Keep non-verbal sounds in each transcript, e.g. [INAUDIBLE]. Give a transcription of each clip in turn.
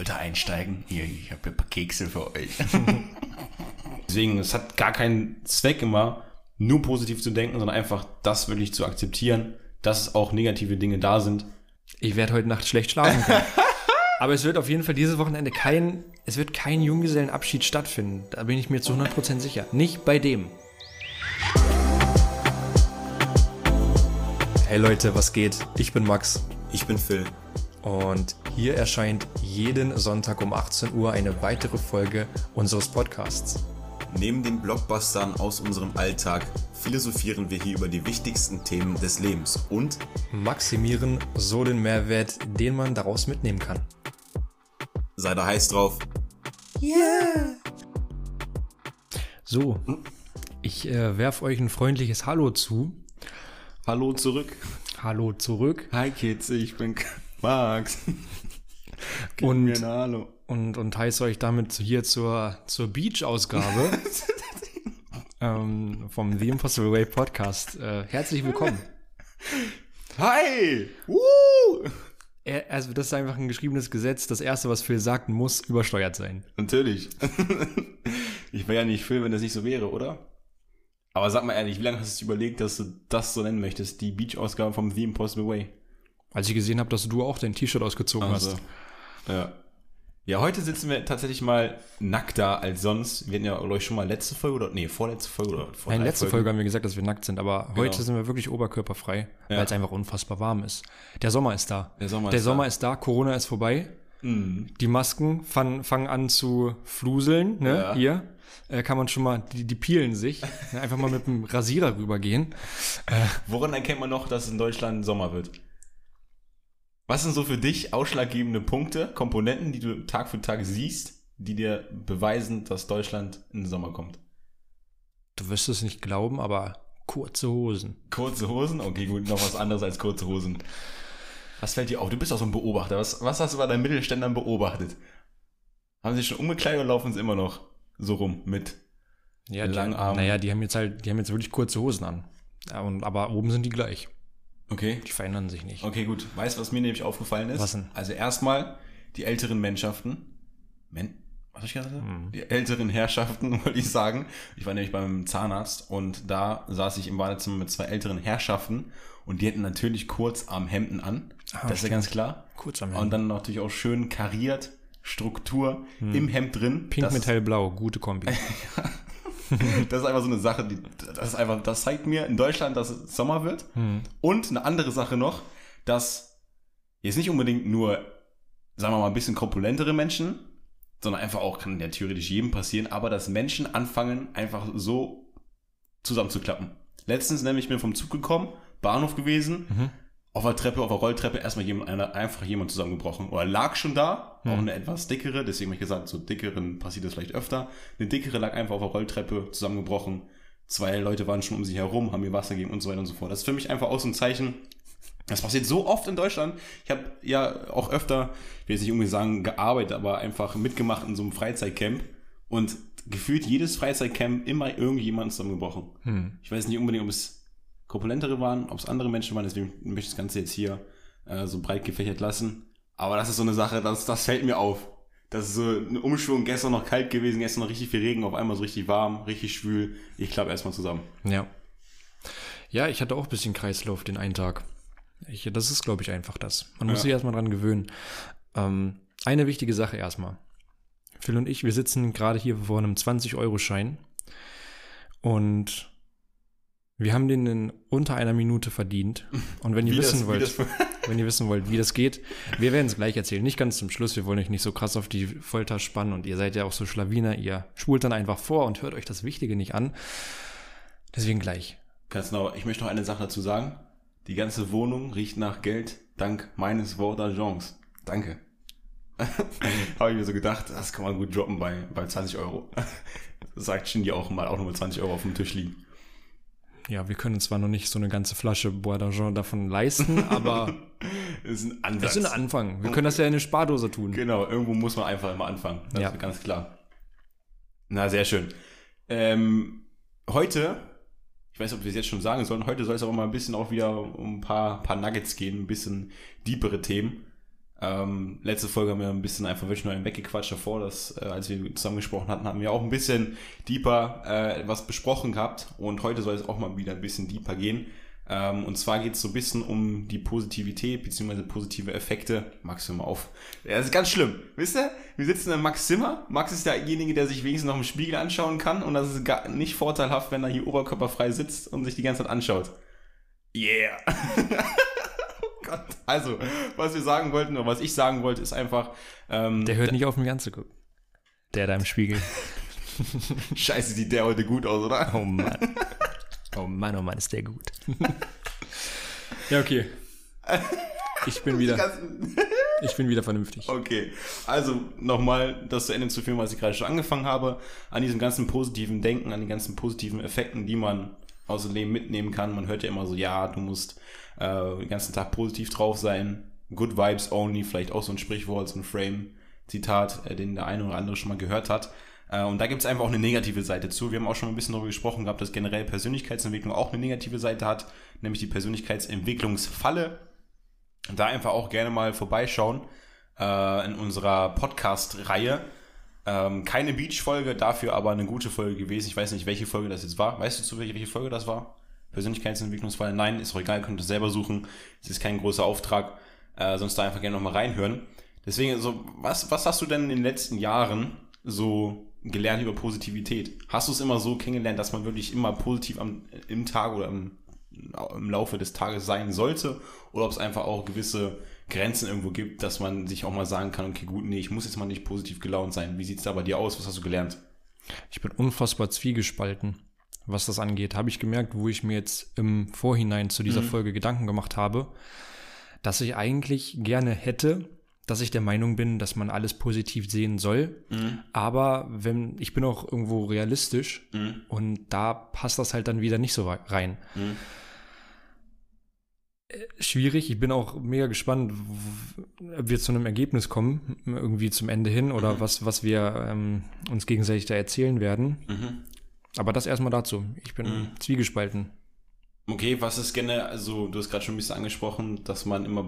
Wollt ihr einsteigen? Hier, ich habe ein paar Kekse für euch. [LAUGHS] Deswegen, es hat gar keinen Zweck immer, nur positiv zu denken, sondern einfach das wirklich zu akzeptieren, dass auch negative Dinge da sind. Ich werde heute Nacht schlecht schlafen können. [LAUGHS] Aber es wird auf jeden Fall dieses Wochenende kein, es wird kein Junggesellenabschied stattfinden. Da bin ich mir zu 100% sicher. Nicht bei dem. Hey Leute, was geht? Ich bin Max. Ich bin Phil. Und hier erscheint jeden Sonntag um 18 Uhr eine weitere Folge unseres Podcasts. Neben den Blockbustern aus unserem Alltag philosophieren wir hier über die wichtigsten Themen des Lebens und maximieren so den Mehrwert, den man daraus mitnehmen kann. Sei da heiß drauf. Yeah! So, ich äh, werfe euch ein freundliches Hallo zu. Hallo zurück. Hallo zurück. Hi Kids, ich bin Max. Und. Und, und heiße euch damit hier zur, zur Beach-Ausgabe [LAUGHS] ähm, vom The Impossible Way Podcast. Äh, herzlich willkommen. Hi! Uh! Also, das ist einfach ein geschriebenes Gesetz. Das Erste, was Phil sagt, muss übersteuert sein. Natürlich. [LAUGHS] ich wäre ja nicht Phil, wenn das nicht so wäre, oder? Aber sag mal ehrlich, wie lange hast du überlegt, dass du das so nennen möchtest? Die Beach-Ausgabe vom The Impossible Way? Als ich gesehen habe, dass du auch dein T-Shirt ausgezogen also, hast. Ja. Ja, heute sitzen wir tatsächlich mal nackter als sonst. Wir hatten ja, glaube ich, schon mal letzte Folge oder, nee, vorletzte Folge oder vor Nein, letzte Folgen. Folge haben wir gesagt, dass wir nackt sind, aber genau. heute sind wir wirklich oberkörperfrei, ja. weil es einfach unfassbar warm ist. Der Sommer ist da. Der Sommer, Der ist, Sommer da. ist da, Corona ist vorbei. Mhm. Die Masken fangen, fangen an zu fluseln, ne, ja. hier. Äh, kann man schon mal, die, die peelen sich. [LAUGHS] Einfach mal mit dem Rasierer rübergehen. Äh, Woran erkennt man noch, dass es in Deutschland Sommer wird? Was sind so für dich ausschlaggebende Punkte, Komponenten, die du Tag für Tag siehst, die dir beweisen, dass Deutschland in den Sommer kommt? Du wirst es nicht glauben, aber kurze Hosen. Kurze Hosen? Okay, gut, noch was anderes als kurze Hosen. Was fällt dir auf? Du bist auch so ein Beobachter. Was, was hast du bei deinen Mittelständern beobachtet? Haben sie schon umgekleidet oder laufen sie immer noch so rum mit ja, langen Armen? Naja, die haben jetzt halt, die haben jetzt wirklich kurze Hosen an. Und, aber oben sind die gleich. Okay. Die verändern sich nicht. Okay, gut. Weißt du, was mir nämlich aufgefallen ist? Was denn? Also erstmal die älteren Mannschaften. Men was ich gerade mhm. Die älteren Herrschaften, [LAUGHS] wollte ich sagen. Ich war nämlich beim Zahnarzt und da saß ich im Badezimmer mit zwei älteren Herrschaften und die hatten natürlich Kurzarmhemden an. Ah, das ist ja ganz klar. Kurzarmhemden. Und dann natürlich auch schön kariert, Struktur hm. im Hemd drin. Pink das mit hellblau, gute Kombi. [LAUGHS] [LAUGHS] [LAUGHS] das ist einfach so eine Sache, die, das ist einfach, das zeigt mir in Deutschland, dass es Sommer wird. Mhm. Und eine andere Sache noch, dass jetzt nicht unbedingt nur, sagen wir mal, ein bisschen korpulentere Menschen, sondern einfach auch, kann ja theoretisch jedem passieren, aber dass Menschen anfangen, einfach so zusammenzuklappen. Letztens nämlich bin ich vom Zug gekommen, Bahnhof gewesen, mhm auf der Treppe, auf der Rolltreppe erstmal jemand, einer, einfach jemand zusammengebrochen. Oder lag schon da, mhm. auch eine etwas dickere, deswegen habe ich gesagt, so dickeren passiert das vielleicht öfter. Eine dickere lag einfach auf der Rolltreppe zusammengebrochen. Zwei Leute waren schon um sich herum, haben mir Wasser gegeben und so weiter und so fort. Das ist für mich einfach auch so ein Zeichen. Das passiert so oft in Deutschland. Ich habe ja auch öfter, ich will jetzt nicht unbedingt sagen, gearbeitet, aber einfach mitgemacht in so einem Freizeitcamp. Und gefühlt jedes Freizeitcamp immer irgendjemand zusammengebrochen. Hm. Ich weiß nicht unbedingt, ob es korpulentere waren, ob es andere Menschen waren, deswegen möchte ich das Ganze jetzt hier äh, so breit gefächert lassen. Aber das ist so eine Sache, das, das fällt mir auf. Das ist so ein Umschwung, gestern noch kalt gewesen, gestern noch richtig viel Regen, auf einmal so richtig warm, richtig schwül. Ich klappe erstmal zusammen. Ja. Ja, ich hatte auch ein bisschen Kreislauf den einen Tag. Ich, das ist, glaube ich, einfach das. Man muss ja. sich erstmal dran gewöhnen. Ähm, eine wichtige Sache erstmal. Phil und ich, wir sitzen gerade hier vor einem 20-Euro-Schein. Und wir haben den in unter einer Minute verdient. Und wenn ihr wissen das, wollt, [LAUGHS] wenn ihr wissen wollt, wie das geht, wir werden es gleich erzählen. Nicht ganz zum Schluss. Wir wollen euch nicht so krass auf die Folter spannen und ihr seid ja auch so Schlawiner. Ihr spult dann einfach vor und hört euch das Wichtige nicht an. Deswegen gleich. Ganz genau. Ich möchte noch eine Sache dazu sagen. Die ganze Wohnung riecht nach Geld dank meines Vordergents. Danke. [LAUGHS] Habe ich mir so gedacht, das kann man gut droppen bei, bei 20 Euro. [LAUGHS] Sagt Shindy auch mal, auch nochmal 20 Euro auf dem Tisch liegen ja, wir können zwar noch nicht so eine ganze Flasche Bois d'Argent davon leisten, [LAUGHS] aber ist ein Ansatz. ist ein Anfang. Wir können das ja in eine Spardose tun. Genau, irgendwo muss man einfach immer anfangen. Das ja. ist ganz klar. Na, sehr schön. Ähm, heute, ich weiß nicht, ob wir es jetzt schon sagen sollen, heute soll es aber mal ein bisschen auch wieder um ein paar, paar Nuggets gehen, ein bisschen deepere Themen. Ähm, letzte Folge haben wir ein bisschen einfach wirklich nur einen weggequatscht davor, dass, äh, als wir zusammen gesprochen hatten, haben wir auch ein bisschen deeper äh, was besprochen gehabt und heute soll es auch mal wieder ein bisschen deeper gehen. Ähm, und zwar geht es so ein bisschen um die Positivität bzw. positive Effekte. Max, hör mal auf. Das ist ganz schlimm. Wisst ihr? Wir sitzen in Max Zimmer. Max ist derjenige, der sich wenigstens noch im Spiegel anschauen kann und das ist gar nicht vorteilhaft, wenn er hier oberkörperfrei sitzt und sich die ganze Zeit anschaut. Yeah. [LAUGHS] Gott. Also, was wir sagen wollten, oder was ich sagen wollte, ist einfach. Ähm, der hört nicht auf, mich anzugucken. Der da im Spiegel. [LAUGHS] Scheiße, sieht der heute gut aus, oder? Oh Mann. Oh Mann, oh Mann, ist der gut. [LAUGHS] ja, okay. Ich bin [LAUGHS] wieder. Ich bin wieder vernünftig. Okay. Also nochmal das zu Ende zu führen, was ich gerade schon angefangen habe. An diesem ganzen positiven Denken, an den ganzen positiven Effekten, die man aus dem Leben mitnehmen kann. Man hört ja immer so, ja, du musst äh, den ganzen Tag positiv drauf sein. Good Vibes only, vielleicht auch so ein Sprichwort, so ein Frame-Zitat, äh, den der eine oder andere schon mal gehört hat. Äh, und da gibt es einfach auch eine negative Seite zu. Wir haben auch schon ein bisschen darüber gesprochen gehabt, dass generell Persönlichkeitsentwicklung auch eine negative Seite hat, nämlich die Persönlichkeitsentwicklungsfalle. Da einfach auch gerne mal vorbeischauen äh, in unserer Podcast-Reihe. Ähm, keine Beach-Folge, dafür aber eine gute Folge gewesen. Ich weiß nicht, welche Folge das jetzt war. Weißt du zu welche Folge das war? Persönlichkeitsentwicklungsfalle? Nein, ist auch egal, könnt ihr selber suchen. Es ist kein großer Auftrag. Äh, sonst da einfach gerne nochmal reinhören. Deswegen, so, was, was hast du denn in den letzten Jahren so gelernt über Positivität? Hast du es immer so kennengelernt, dass man wirklich immer positiv am, im Tag oder im, im Laufe des Tages sein sollte? Oder ob es einfach auch gewisse Grenzen irgendwo gibt, dass man sich auch mal sagen kann, okay, gut, nee, ich muss jetzt mal nicht positiv gelaunt sein. Wie sieht es da bei dir aus? Was hast du gelernt? Ich bin unfassbar zwiegespalten, was das angeht. Habe ich gemerkt, wo ich mir jetzt im Vorhinein zu dieser mhm. Folge Gedanken gemacht habe, dass ich eigentlich gerne hätte, dass ich der Meinung bin, dass man alles positiv sehen soll. Mhm. Aber wenn, ich bin auch irgendwo realistisch mhm. und da passt das halt dann wieder nicht so rein. Mhm. Äh, schwierig, ich bin auch mega gespannt, ob wir zu einem Ergebnis kommen, irgendwie zum Ende hin oder mhm. was, was wir ähm, uns gegenseitig da erzählen werden. Aber das erstmal dazu. Ich bin mhm. zwiegespalten. Okay, was ist generell, also du hast gerade schon ein bisschen angesprochen, dass man immer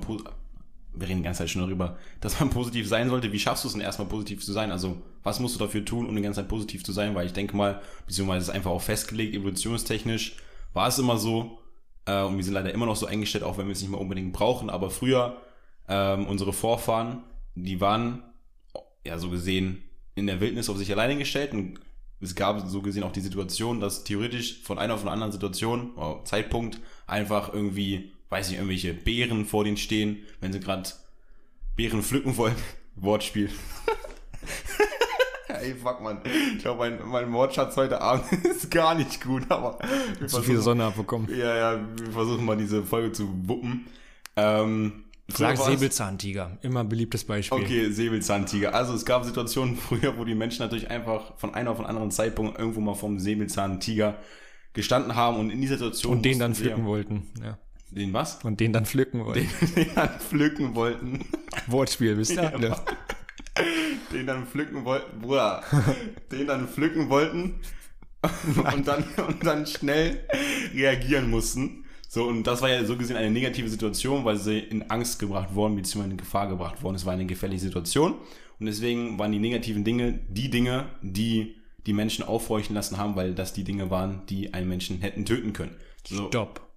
wir reden die ganze Zeit schon darüber, dass man positiv sein sollte. Wie schaffst du es denn erstmal positiv zu sein? Also, was musst du dafür tun, um die ganze Zeit positiv zu sein? Weil ich denke mal, beziehungsweise es ist einfach auch festgelegt, evolutionstechnisch war es immer so. Äh, und wir sind leider immer noch so eingestellt, auch wenn wir es nicht mehr unbedingt brauchen. Aber früher, ähm, unsere Vorfahren, die waren, ja, so gesehen, in der Wildnis auf sich alleine gestellt. Und es gab so gesehen auch die Situation, dass theoretisch von einer auf eine anderen Situation, oh, Zeitpunkt, einfach irgendwie weiß nicht, irgendwelche Beeren vor denen stehen, wenn sie gerade Beeren pflücken wollen. [LAUGHS] Wortspiel. [LAUGHS] Ey, fuck, man. Ich glaube, mein, mein Wortschatz heute Abend [LAUGHS] ist gar nicht gut, aber. Zu viel Sonne abbekommen. Ja, ja, wir versuchen mal diese Folge zu wuppen. Ähm, Sag Säbelzahntiger, immer beliebtes Beispiel. Okay, Säbelzahntiger. Also es gab Situationen [LAUGHS] früher, wo die Menschen natürlich einfach von einem auf einen anderen Zeitpunkt irgendwo mal vom Säbelzahntiger gestanden haben und in dieser Situation. Und den dann pflücken wollten, ja. Den was? Und den dann pflücken wollten. Den, [LAUGHS] den dann pflücken wollten. [LAUGHS] Wortspiel, wisst ihr? Ja, den dann pflücken wollten, Bruder. Den dann pflücken wollten und dann, und dann schnell reagieren mussten. So, und das war ja so gesehen eine negative Situation, weil sie in Angst gebracht worden, beziehungsweise in Gefahr gebracht worden. Es war eine gefährliche Situation. Und deswegen waren die negativen Dinge die Dinge, die die Menschen aufhorchen lassen haben, weil das die Dinge waren, die einen Menschen hätten töten können. So. Stopp.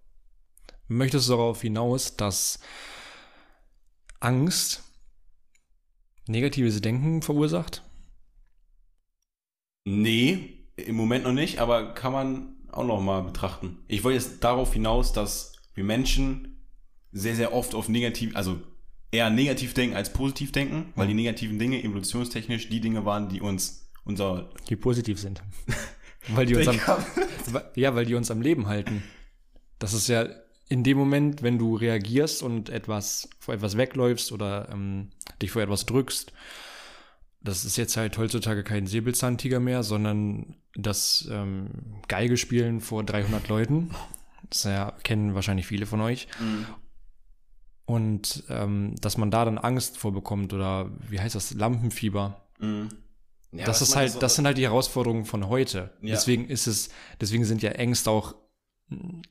Möchtest du darauf hinaus, dass Angst negatives Denken verursacht? Nee, im Moment noch nicht, aber kann man auch noch mal betrachten. Ich wollte jetzt darauf hinaus, dass wir Menschen sehr, sehr oft auf negativ, also eher negativ denken als positiv denken, weil die negativen Dinge evolutionstechnisch die Dinge waren, die uns unser... Die positiv sind. [LAUGHS] weil die uns am, [LAUGHS] ja, weil die uns am Leben halten. Das ist ja in dem Moment, wenn du reagierst und etwas vor etwas wegläufst oder ähm, dich vor etwas drückst, das ist jetzt halt heutzutage kein Säbelzahntiger mehr, sondern das ähm, Geigespielen vor 300 Leuten. Das ja, kennen wahrscheinlich viele von euch. Mhm. Und ähm, dass man da dann Angst vorbekommt oder wie heißt das, Lampenfieber. Mhm. Ja, das ist halt, so das sind halt die Herausforderungen von heute. Ja. Deswegen ist es, deswegen sind ja Ängste auch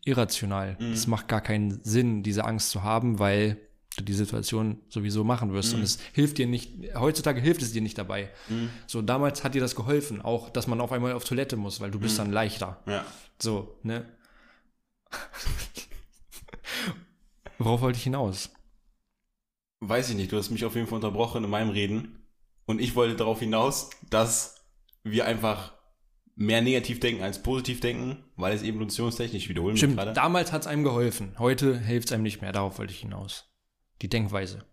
irrational. Mhm. Es macht gar keinen Sinn, diese Angst zu haben, weil du die Situation sowieso machen wirst. Mhm. Und es hilft dir nicht, heutzutage hilft es dir nicht dabei. Mhm. So, damals hat dir das geholfen, auch, dass man auf einmal auf Toilette muss, weil du bist mhm. dann leichter. Ja. So, ne? [LAUGHS] Worauf wollte ich hinaus? Weiß ich nicht, du hast mich auf jeden Fall unterbrochen in meinem Reden. Und ich wollte darauf hinaus, dass wir einfach mehr negativ denken als positiv denken, weil es evolutionstechnisch wiederholen Stimmt, gerade. damals hat es einem geholfen. Heute hilft es einem nicht mehr. Darauf wollte ich hinaus. Die Denkweise.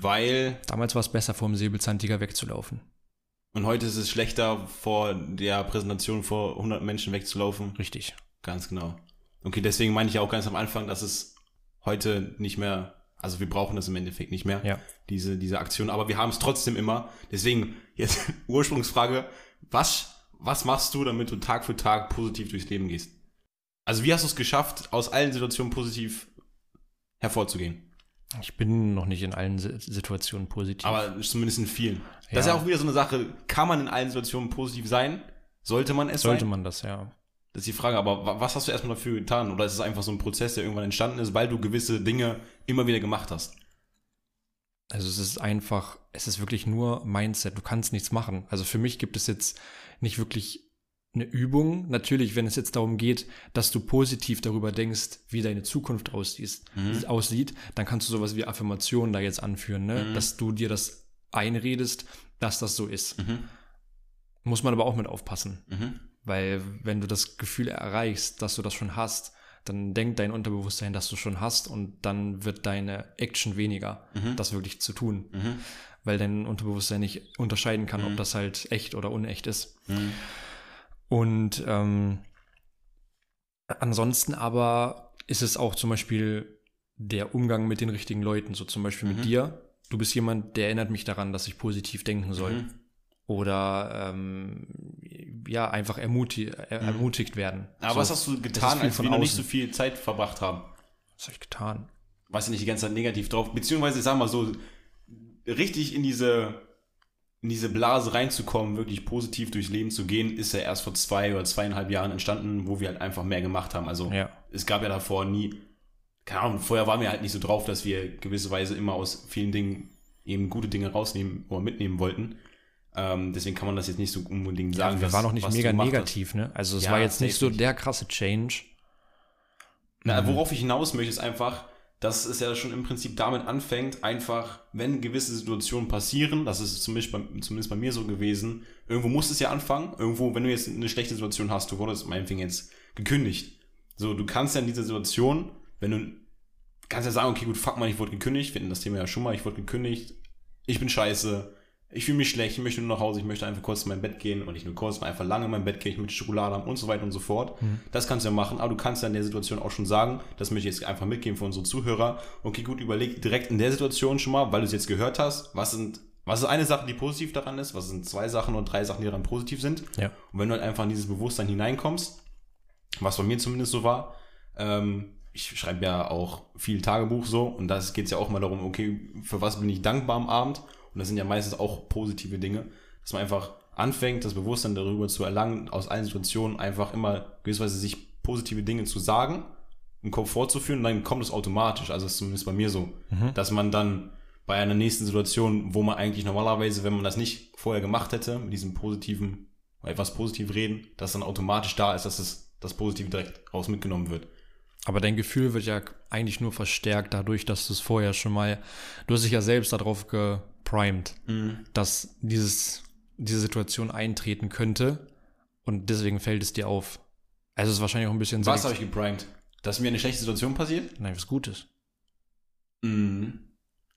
Weil. Damals war es besser, vor dem Säbelzahntiger wegzulaufen. Und heute ist es schlechter, vor der Präsentation vor 100 Menschen wegzulaufen. Richtig. Ganz genau. Okay, deswegen meine ich ja auch ganz am Anfang, dass es heute nicht mehr, also wir brauchen das im Endeffekt nicht mehr, ja. diese, diese Aktion, aber wir haben es trotzdem immer. Deswegen jetzt [LAUGHS] Ursprungsfrage, was, was machst du, damit du Tag für Tag positiv durchs Leben gehst? Also wie hast du es geschafft, aus allen Situationen positiv hervorzugehen? Ich bin noch nicht in allen Situationen positiv. Aber zumindest in vielen. Ja. Das ist ja auch wieder so eine Sache, kann man in allen Situationen positiv sein? Sollte man es Sollte sein? man das, ja. Das ist die Frage, aber was hast du erstmal dafür getan? Oder ist es einfach so ein Prozess, der irgendwann entstanden ist, weil du gewisse Dinge immer wieder gemacht hast? Also es ist einfach, es ist wirklich nur Mindset. Du kannst nichts machen. Also für mich gibt es jetzt nicht wirklich eine Übung. Natürlich, wenn es jetzt darum geht, dass du positiv darüber denkst, wie deine Zukunft aussieht, mhm. aussieht dann kannst du sowas wie Affirmationen da jetzt anführen, ne? Mhm. dass du dir das einredest, dass das so ist. Mhm. Muss man aber auch mit aufpassen. Mhm. Weil wenn du das Gefühl erreichst, dass du das schon hast, dann denkt dein Unterbewusstsein, dass du schon hast und dann wird deine Action weniger, mhm. das wirklich zu tun. Mhm. Weil dein Unterbewusstsein nicht unterscheiden kann, ob das halt echt oder unecht ist. Und ähm, ansonsten aber ist es auch zum Beispiel der Umgang mit den richtigen Leuten, so zum Beispiel mit mhm. dir. Du bist jemand, der erinnert mich daran, dass ich positiv denken soll. Mhm. Oder ähm, ja, einfach ermutig, er, mhm. ermutigt werden. Aber so, was hast du getan, als wir noch nicht so viel Zeit verbracht haben? Was habe ich getan? Weißt du nicht die ganze Zeit negativ drauf? Beziehungsweise, ich sag mal so, richtig in diese, in diese Blase reinzukommen, wirklich positiv durchs Leben zu gehen, ist ja erst vor zwei oder zweieinhalb Jahren entstanden, wo wir halt einfach mehr gemacht haben. Also ja. es gab ja davor nie, keine Ahnung, vorher waren wir halt nicht so drauf, dass wir gewisse Weise immer aus vielen Dingen eben gute Dinge rausnehmen oder mitnehmen wollten. Ähm, deswegen kann man das jetzt nicht so unbedingt sagen. Ja, wir waren auch nicht mega negativ, ne? Also es ja, war jetzt nicht so der krasse Change. Na, mhm. worauf ich hinaus möchte, ist einfach, dass es ja schon im Prinzip damit anfängt, einfach, wenn gewisse Situationen passieren, das ist zumindest bei, zumindest bei mir so gewesen, irgendwo muss es ja anfangen, irgendwo, wenn du jetzt eine schlechte Situation hast, du wurdest meinetwegen jetzt gekündigt. So, du kannst ja in dieser Situation, wenn du, kannst ja sagen, okay, gut, fuck mal, ich wurde gekündigt, wir hatten das Thema ja schon mal, ich wurde gekündigt, ich bin scheiße, ich fühle mich schlecht, ich möchte nur nach Hause, ich möchte einfach kurz in mein Bett gehen und nicht nur kurz, sondern einfach lange in mein Bett gehen, ich möchte Schokolade haben und so weiter und so fort. Mhm. Das kannst du ja machen, aber du kannst ja in der Situation auch schon sagen, das möchte ich jetzt einfach mitgeben für unsere Zuhörer. Okay, gut, überleg direkt in der Situation schon mal, weil du es jetzt gehört hast, was sind, was ist eine Sache, die positiv daran ist, was sind zwei Sachen und drei Sachen, die daran positiv sind. Ja. Und wenn du halt einfach in dieses Bewusstsein hineinkommst, was bei mir zumindest so war, ähm, ich schreibe ja auch viel Tagebuch so und da geht es ja auch mal darum, okay, für was bin ich dankbar am Abend und das sind ja meistens auch positive Dinge, dass man einfach anfängt, das Bewusstsein darüber zu erlangen, aus allen Situationen einfach immer gewisserweise sich positive Dinge zu sagen, im Kopf vorzuführen dann kommt es automatisch. Also ist zumindest bei mir so, mhm. dass man dann bei einer nächsten Situation, wo man eigentlich normalerweise, wenn man das nicht vorher gemacht hätte, mit diesem positiven, etwas positiv reden, dass dann automatisch da ist, dass es das Positive direkt raus mitgenommen wird. Aber dein Gefühl wird ja eigentlich nur verstärkt dadurch, dass du es vorher schon mal, du hast dich ja selbst darauf ge, primed, mhm. dass dieses, diese Situation eintreten könnte und deswegen fällt es dir auf. Also es ist wahrscheinlich auch ein bisschen... Was habe ich geprimed? Dass mir eine schlechte Situation passiert? Nein, was Gutes. Mhm.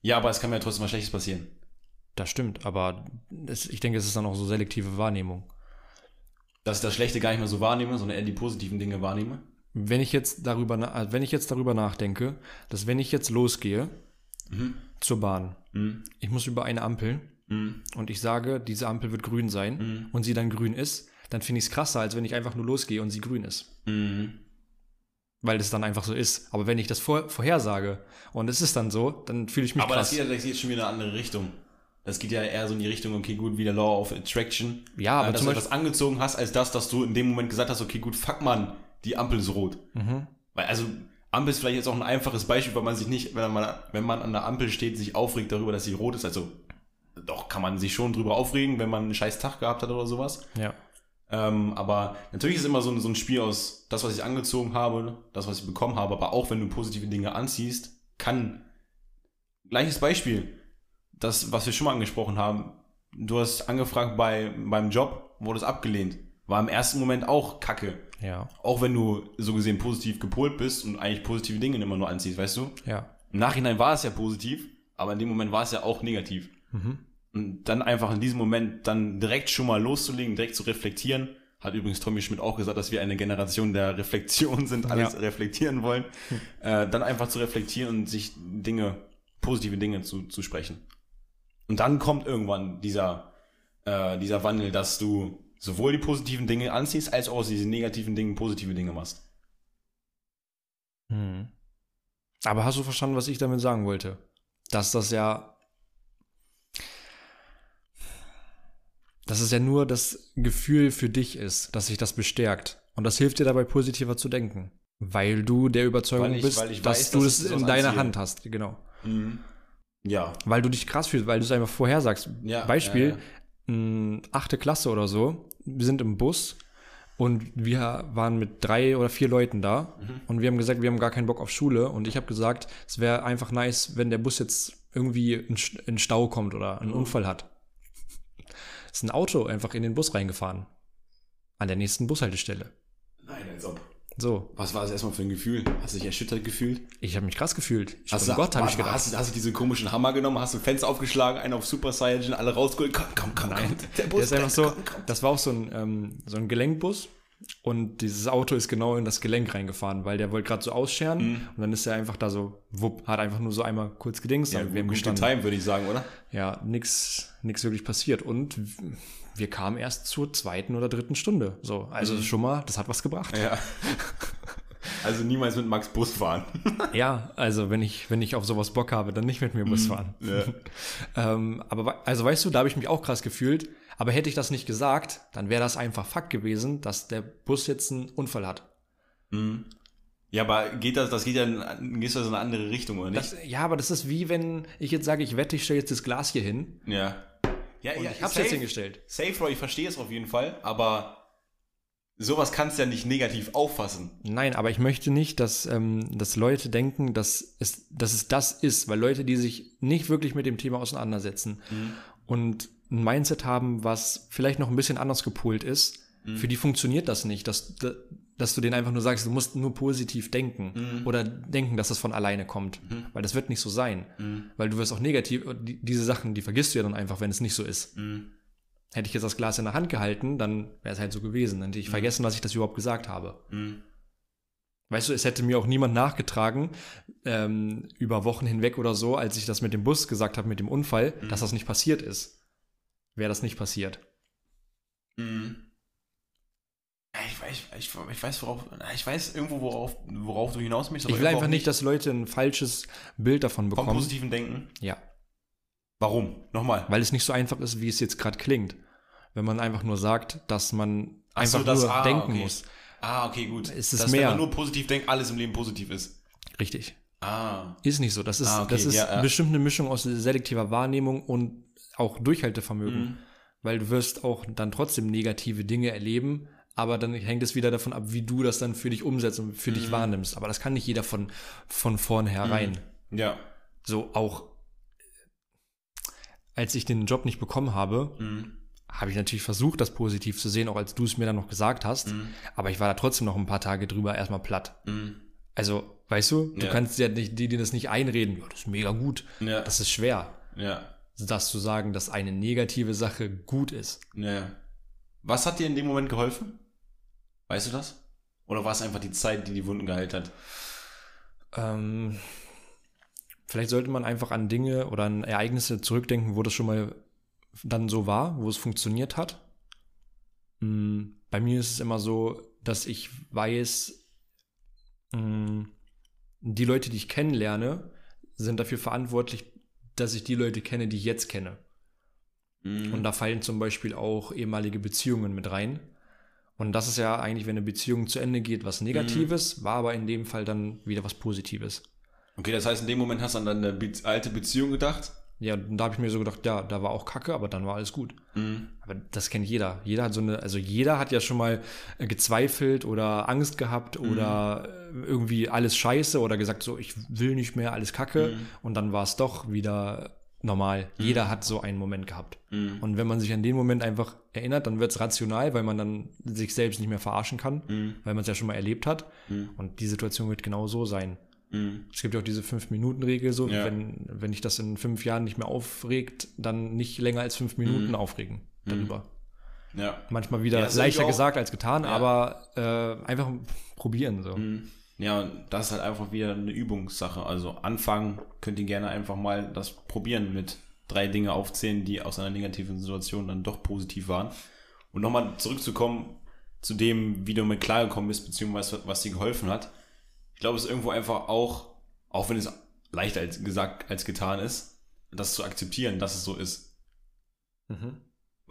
Ja, aber es kann mir ja trotzdem was Schlechtes passieren. Das stimmt, aber es, ich denke, es ist dann auch so selektive Wahrnehmung. Dass ich das Schlechte gar nicht mehr so wahrnehme, sondern eher die positiven Dinge wahrnehme? Wenn ich jetzt darüber, wenn ich jetzt darüber nachdenke, dass wenn ich jetzt losgehe mhm. zur Bahn Mhm. Ich muss über eine Ampel mhm. und ich sage, diese Ampel wird grün sein mhm. und sie dann grün ist, dann finde ich es krasser, als wenn ich einfach nur losgehe und sie grün ist. Mhm. Weil es dann einfach so ist. Aber wenn ich das vor, vorhersage und es ist dann so, dann fühle ich mich Aber krass. das geht, das geht schon wieder in eine andere Richtung. Das geht ja eher so in die Richtung, okay, gut, wie der Law of Attraction. Ja, aber äh, dass zum du etwas angezogen hast, als das, dass du in dem Moment gesagt hast, okay, gut, fuck man, die Ampel ist rot. Mhm. Weil, also, Ampel ist vielleicht jetzt auch ein einfaches Beispiel, weil man sich nicht, wenn man, wenn man an der Ampel steht, sich aufregt darüber, dass sie rot ist. Also doch kann man sich schon drüber aufregen, wenn man einen scheiß Tag gehabt hat oder sowas. Ja. Ähm, aber natürlich ist es immer so ein, so ein Spiel aus das, was ich angezogen habe, das, was ich bekommen habe, aber auch wenn du positive Dinge anziehst, kann. Gleiches Beispiel, das, was wir schon mal angesprochen haben. Du hast angefragt bei, beim Job, wurde es abgelehnt. War im ersten Moment auch kacke. Ja. Auch wenn du so gesehen positiv gepolt bist und eigentlich positive Dinge immer nur anziehst, weißt du? Ja. Im Nachhinein war es ja positiv, aber in dem Moment war es ja auch negativ. Mhm. Und dann einfach in diesem Moment dann direkt schon mal loszulegen, direkt zu reflektieren. Hat übrigens Tommy Schmidt auch gesagt, dass wir eine Generation der Reflexion [LAUGHS] sind, alles Ja. reflektieren wollen. [LAUGHS] Äh, dann einfach zu reflektieren und sich Dinge, positive Dinge zu, zu sprechen. Und dann kommt irgendwann dieser, äh, dieser Wandel, dass du sowohl die positiven Dinge anziehst, als auch aus diesen negativen Dingen positive Dinge machst. Hm. Aber hast du verstanden, was ich damit sagen wollte? Dass das ja. Dass es ja nur das Gefühl für dich ist, dass sich das bestärkt. Und das hilft dir dabei, positiver zu denken. Weil du der Überzeugung ich- bist, dass weiß, du dass es ich in deiner anziehe. Hand hast. Genau. Ja. Weil du dich krass fühlst, weil du es einfach vorhersagst. Ja, Beispiel, ja, mh, achte Klasse oder so, wir sind im Bus und wir waren mit drei oder vier Leuten da Mhm. und wir haben gesagt, wir haben gar keinen Bock auf Schule und ich habe gesagt, es wäre einfach nice, wenn der Bus jetzt irgendwie in, Stau kommt oder einen Mhm. Unfall hat. Ist ein Auto einfach in den Bus reingefahren. An der nächsten Bushaltestelle. Nein, als ob. So, Was war das erstmal für ein Gefühl? Hast du dich erschüttert gefühlt? ich habe mich krass gefühlt. Ich Hast du, Gott, habe ich gedacht. Hast, du- hast du diesen komischen Hammer genommen, hast du Fenster aufgeschlagen, einen auf Super Saiyan, alle rausgeholt, komm, komm, komm, Nein, komm, der ist einfach so, komm, komm. das war auch so ein, ähm, so ein Gelenkbus und dieses Auto ist genau in das Gelenk reingefahren, weil der wollte gerade so ausscheren und dann ist er einfach da so, wupp, hat einfach nur so einmal kurz gedingst, Ja, gut gestanden. getimed, würde ich sagen, oder? Ja, nix, nix wirklich passiert und wir kamen erst zur zweiten oder dritten Stunde, so, also schon mal, das hat was gebracht. Ja. [LAUGHS] Also niemals mit Max Bus fahren. [LAUGHS] Ja, also wenn ich, wenn ich auf sowas Bock habe, dann nicht mit mir Bus fahren. Ja. [LAUGHS] Ähm, aber also weißt du, da habe ich mich auch krass gefühlt. Aber hätte ich das nicht gesagt, dann wäre das einfach Fakt gewesen, dass der Bus jetzt einen Unfall hat. Ja, aber geht das, das geht ja in, geht das in eine andere Richtung, oder nicht? Das, ja, aber das ist wie wenn ich jetzt sage, ich wette, ich stelle jetzt das Glas hier hin ja. Ja, und ja, ich hab's safe- jetzt hingestellt. Safe, Roy, ich verstehe es auf jeden Fall, aber sowas kannst du ja nicht negativ auffassen. Nein, aber ich möchte nicht, dass, ähm, dass Leute denken, dass es, dass es das ist, weil Leute, die sich nicht wirklich mit dem Thema auseinandersetzen und ein Mindset haben, was vielleicht noch ein bisschen anders gepolt ist, für die funktioniert das nicht, dass, dass du denen einfach nur sagst, du musst nur positiv denken oder denken, dass das von alleine kommt, weil das wird nicht so sein, weil du wirst auch negativ, die, diese Sachen, die vergisst du ja dann einfach, wenn es nicht so ist. Hätte ich jetzt das Glas in der Hand gehalten, dann wäre es halt so gewesen. Dann hätte ich vergessen, was ich das überhaupt gesagt habe. Weißt du, es hätte mir auch niemand nachgetragen, ähm, über Wochen hinweg oder so, als ich das mit dem Bus gesagt habe, mit dem Unfall, dass das nicht passiert ist. Wäre das nicht passiert. Ich weiß, ich, ich weiß, worauf, ich weiß irgendwo, worauf, worauf du hinaus möchtest. Ich will einfach nicht, dass Leute ein falsches Bild davon vom bekommen. positiven Denken. Ja, Warum? Nochmal. weil es nicht so einfach ist, wie es jetzt gerade klingt. Wenn man einfach nur sagt, dass man Ach so, einfach das- nur ah, denken okay. muss. Ah, okay, gut. Es ist dass, mehr. wenn man nur positiv denkt, alles im Leben positiv ist. Richtig. Ah. Ist nicht so. Das ist, Ah, okay, das ist ja, ja. bestimmt eine Mischung aus selektiver Wahrnehmung und auch Durchhaltevermögen. Mhm. Weil du wirst auch dann trotzdem negative Dinge erleben, aber dann hängt es wieder davon ab, wie du das dann für dich umsetzt und für Mhm. dich wahrnimmst. Aber das kann nicht jeder von, von vornherein. Ja. So auch, als ich den Job nicht bekommen habe, Mhm. habe ich natürlich versucht, das positiv zu sehen, auch als du es mir dann noch gesagt hast. Mhm. Aber ich war da trotzdem noch ein paar Tage drüber erstmal platt. Also, weißt du, du Ja. kannst ja nicht, die das nicht einreden, ja, das ist mega gut. Ja. Das ist schwer, Ja. das zu sagen, dass eine negative Sache gut ist. Ja. Was hat dir in dem Moment geholfen? Weißt du das? Oder war es einfach die Zeit, die die Wunden geheilt hat? Ähm, vielleicht sollte man einfach an Dinge oder an Ereignisse zurückdenken, wo das schon mal dann so war, wo es funktioniert hat. Mm, Bei mir ist es immer so, dass ich weiß, mm, die Leute, die ich kennenlerne, sind dafür verantwortlich, dass ich die Leute kenne, die ich jetzt kenne. Mhm. Und da fallen zum Beispiel auch ehemalige Beziehungen mit rein. Und das ist ja eigentlich, wenn eine Beziehung zu Ende geht, was Negatives, Mhm. war aber in dem Fall dann wieder was Positives. Okay, das heißt, in dem Moment hast du an deine Be alte Beziehung gedacht? Ja, und da habe ich mir so gedacht, ja, da war auch Kacke, aber dann war alles gut. Mhm. Aber das kennt jeder. Jeder hat so eine, also jeder hat ja schon mal äh, gezweifelt oder Angst gehabt oder äh, irgendwie alles scheiße oder gesagt so, ich will nicht mehr, alles Kacke. Und dann war es doch wieder normal. Jeder hat so einen Moment gehabt. Mhm. Und wenn man sich an den Moment einfach erinnert, dann wird es rational, weil man dann sich selbst nicht mehr verarschen kann, Mhm. weil man es ja schon mal erlebt hat. Und die Situation wird genau so sein. Mhm. Es gibt ja auch diese Fünf-Minuten-Regel, so, Ja. wenn, wenn dich das in fünf Jahren nicht mehr aufregt, dann nicht länger als fünf Minuten Mhm. aufregen darüber. Ja. Manchmal wieder Ja, leichter gesagt als getan, aber äh, einfach probieren so. Ja, das ist halt einfach wieder eine Übungssache. Also anfangen könnt ihr gerne einfach mal das probieren mit drei Dinge aufzählen, die aus einer negativen Situation dann doch positiv waren. Und nochmal zurückzukommen zu dem, wie du mit klargekommen bist, beziehungsweise was dir geholfen hat. Ich glaube, es ist irgendwo einfach auch, auch wenn es leichter als gesagt als getan ist, das zu akzeptieren, dass es so ist. Mhm.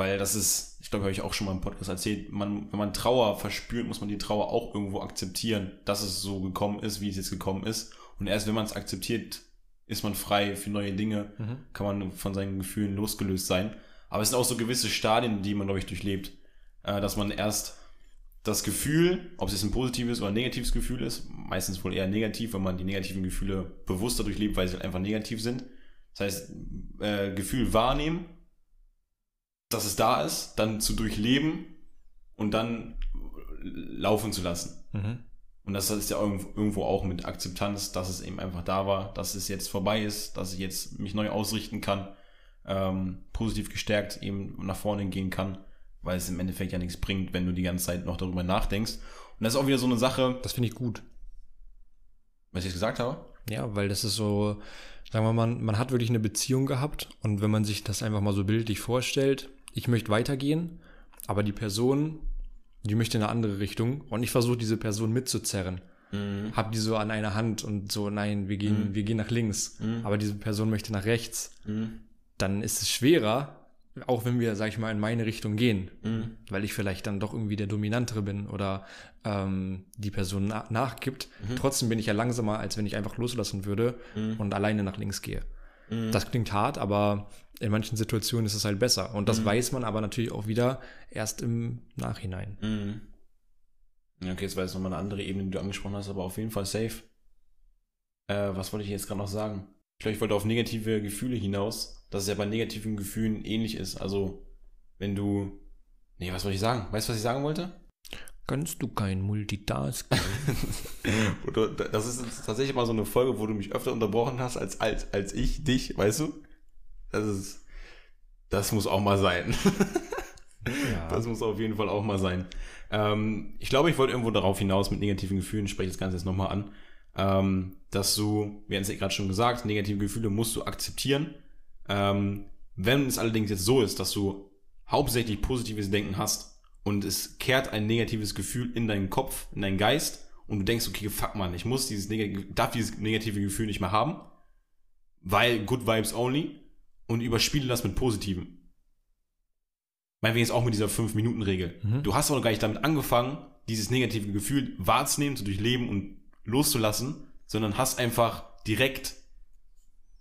Weil das ist, ich glaube, habe ich auch schon mal im Podcast erzählt, man, wenn man Trauer verspürt, muss man die Trauer auch irgendwo akzeptieren, dass es so gekommen ist, wie es jetzt gekommen ist. Und erst wenn man es akzeptiert, ist man frei für neue Dinge, Mhm. kann man von seinen Gefühlen losgelöst sein. Aber es sind auch so gewisse Stadien, die man, glaube ich, durchlebt. Äh, dass man erst das Gefühl, ob es jetzt ein positives oder ein negatives Gefühl ist, meistens wohl eher negativ, wenn man die negativen Gefühle bewusster durchlebt, weil sie halt einfach negativ sind. Das heißt, äh, Gefühl wahrnehmen, dass es da ist, dann zu durchleben und dann laufen zu lassen. Mhm. Und das ist ja irgendwo auch mit Akzeptanz, dass es eben einfach da war, dass es jetzt vorbei ist, dass ich jetzt mich neu ausrichten kann, ähm, positiv gestärkt eben nach vorne gehen kann, weil es im Endeffekt ja nichts bringt, wenn du die ganze Zeit noch darüber nachdenkst. Und das ist auch wieder so eine Sache, Das finde ich gut. was ich jetzt gesagt habe. Ja, weil das ist so, sagen wir mal, man hat wirklich eine Beziehung gehabt und wenn man sich das einfach mal so bildlich vorstellt, ich möchte weitergehen, aber die Person, die möchte in eine andere Richtung und ich versuche diese Person mitzuzerren. Mhm. Hab die so an einer Hand und so, nein, wir gehen, wir gehen nach links, Mhm. aber diese Person möchte nach rechts. Mhm. Dann ist es schwerer, auch wenn wir, sag ich mal, in meine Richtung gehen, Mhm. weil ich vielleicht dann doch irgendwie der Dominantere bin oder ähm, die Person na nachgibt. Mhm. Trotzdem bin ich ja langsamer, als wenn ich einfach loslassen würde und alleine nach links gehe. Mhm. Das klingt hart, aber in manchen Situationen ist es halt besser. Und das weiß man aber natürlich auch wieder erst im Nachhinein. Mhm. Okay, jetzt war jetzt nochmal eine andere Ebene, die du angesprochen hast, aber auf jeden Fall safe. Äh, was wollte ich jetzt gerade noch sagen? Ich glaube, ich wollte auf negative Gefühle hinaus, dass es ja bei negativen Gefühlen ähnlich ist. Also, wenn du. Nee, was wollte ich sagen? Weißt du, was ich sagen wollte? Kannst du kein Multitasking? [LAUGHS] Oder das ist tatsächlich mal so eine Folge, wo du mich öfter unterbrochen hast als, als, als ich dich, weißt du? Das ist. Das muss auch mal sein. ja. [LAUGHS] Das muss auf jeden Fall auch mal sein. Ähm, ich glaube, ich wollte irgendwo darauf hinaus mit negativen Gefühlen, ich spreche das Ganze jetzt nochmal an, ähm, dass du, wir haben es ja gerade schon gesagt, negative Gefühle musst du akzeptieren. Ähm, wenn es allerdings jetzt so ist, dass du hauptsächlich positives Denken hast und es kehrt ein negatives Gefühl in deinen Kopf, in deinen Geist und du denkst, okay, fuck man, ich muss dieses negative, darf dieses negative Gefühl nicht mehr haben, weil good vibes only und überspiele das mit positiven. Meinetwegen jetzt auch mit dieser 5-Minuten-Regel. Mhm. Du hast aber noch gar nicht damit angefangen, dieses negative Gefühl wahrzunehmen, zu durchleben und loszulassen, sondern hast einfach direkt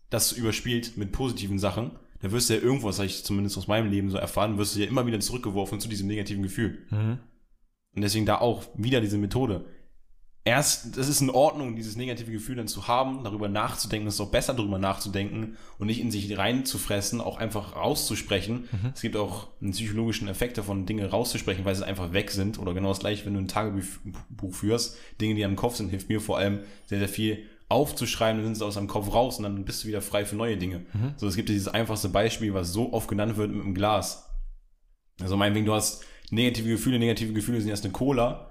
das überspielt mit positiven Sachen. Da wirst du ja irgendwas, habe ich zumindest aus meinem Leben so erfahren, wirst du ja immer wieder zurückgeworfen zu diesem negativen Gefühl. Mhm. Und deswegen da auch wieder diese Methode. Erst, es ist in Ordnung, dieses negative Gefühl dann zu haben, darüber nachzudenken, es ist auch besser, darüber nachzudenken und nicht in sich reinzufressen, auch einfach rauszusprechen. Es gibt auch einen psychologischen Effekt davon, Dinge rauszusprechen, weil sie einfach weg sind. Oder genau das gleiche, wenn du ein Tagebuch führst, Dinge, die am Kopf sind, hilft mir vor allem sehr, sehr viel aufzuschreiben, dann sind sie aus deinem Kopf raus und dann bist du wieder frei für neue Dinge. So, es gibt dieses einfachste Beispiel, was so oft genannt wird mit einem Glas. Also meinetwegen, du hast negative Gefühle, negative Gefühle sind erst eine Cola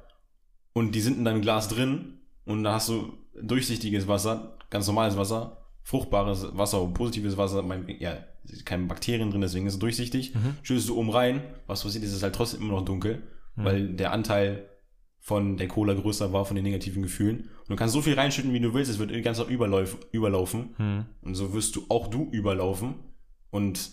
und die sind in deinem Glas drin und da hast du durchsichtiges Wasser, ganz normales Wasser, fruchtbares Wasser, positives Wasser, mein, ja, keine Bakterien drin, deswegen ist es durchsichtig. Schüttest du oben rein, was passiert ist, ist halt trotzdem immer noch dunkel, weil der Anteil von der Cola größer war, von den negativen Gefühlen. Und du kannst so viel reinschütten, wie du willst, es wird die ganze Zeit überlauf, überlaufen. Mhm. Und so wirst du auch du überlaufen und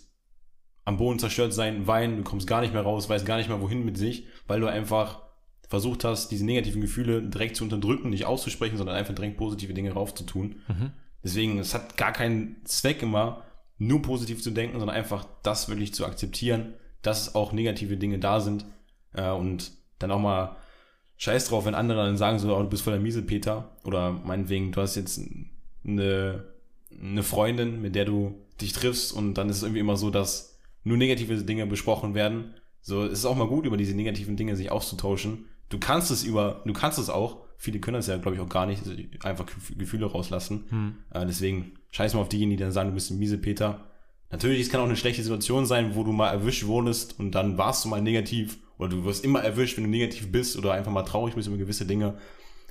am Boden zerstört sein, weinen, du kommst gar nicht mehr raus, weißt gar nicht mehr wohin mit sich, weil du einfach versucht hast, diese negativen Gefühle direkt zu unterdrücken, nicht auszusprechen, sondern einfach direkt positive Dinge raufzutun. Mhm. Deswegen, es hat gar keinen Zweck immer, nur positiv zu denken, sondern einfach das wirklich zu akzeptieren, dass auch negative Dinge da sind äh, und dann auch mal scheiß drauf, wenn andere dann sagen so, oh, du bist voll der miese Peter oder meinetwegen, du hast jetzt eine, eine Freundin, mit der du dich triffst und dann ist es irgendwie immer so, dass nur negative Dinge besprochen werden. So, es ist auch mal gut, über diese negativen Dinge sich auszutauschen. Du kannst es über, du kannst es auch. Viele können das ja, glaube ich, auch gar nicht, einfach Gefühle rauslassen. Hm. Äh, deswegen scheiß mal auf diejenigen, die dann sagen, du bist ein miese Peter. Natürlich, es kann auch eine schlechte Situation sein, wo du mal erwischt wurdest und dann warst du mal negativ oder du wirst immer erwischt, wenn du negativ bist oder einfach mal traurig bist über gewisse Dinge.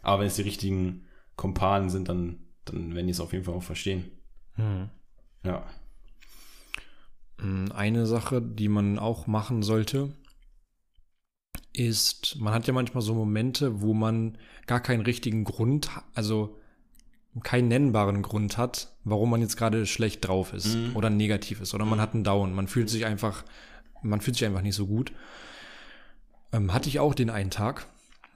Aber wenn es die richtigen Kompanen sind, dann, dann werden die es auf jeden Fall auch verstehen. Hm. Ja. Mm, Eine Sache, die man auch machen sollte, ist, man hat ja manchmal so Momente, wo man gar keinen richtigen Grund, also keinen nennbaren Grund hat, warum man jetzt gerade schlecht drauf ist Mhm. oder negativ ist oder man hat einen Down, man fühlt sich einfach, man fühlt sich einfach nicht so gut. Ähm, hatte ich auch den einen Tag.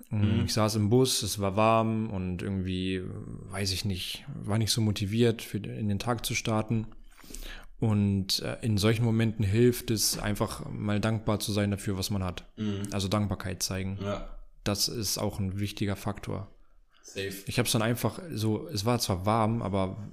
Mhm. Ich saß im Bus, es war warm und irgendwie, äh, weiß ich nicht, war nicht so motiviert, für, in den Tag zu starten. Und äh, in solchen Momenten hilft es einfach mal dankbar zu sein dafür, was man hat. Mhm. Also Dankbarkeit zeigen. Ja. Das ist auch ein wichtiger Faktor. Safe. Ich habe es dann einfach so, es war zwar warm, aber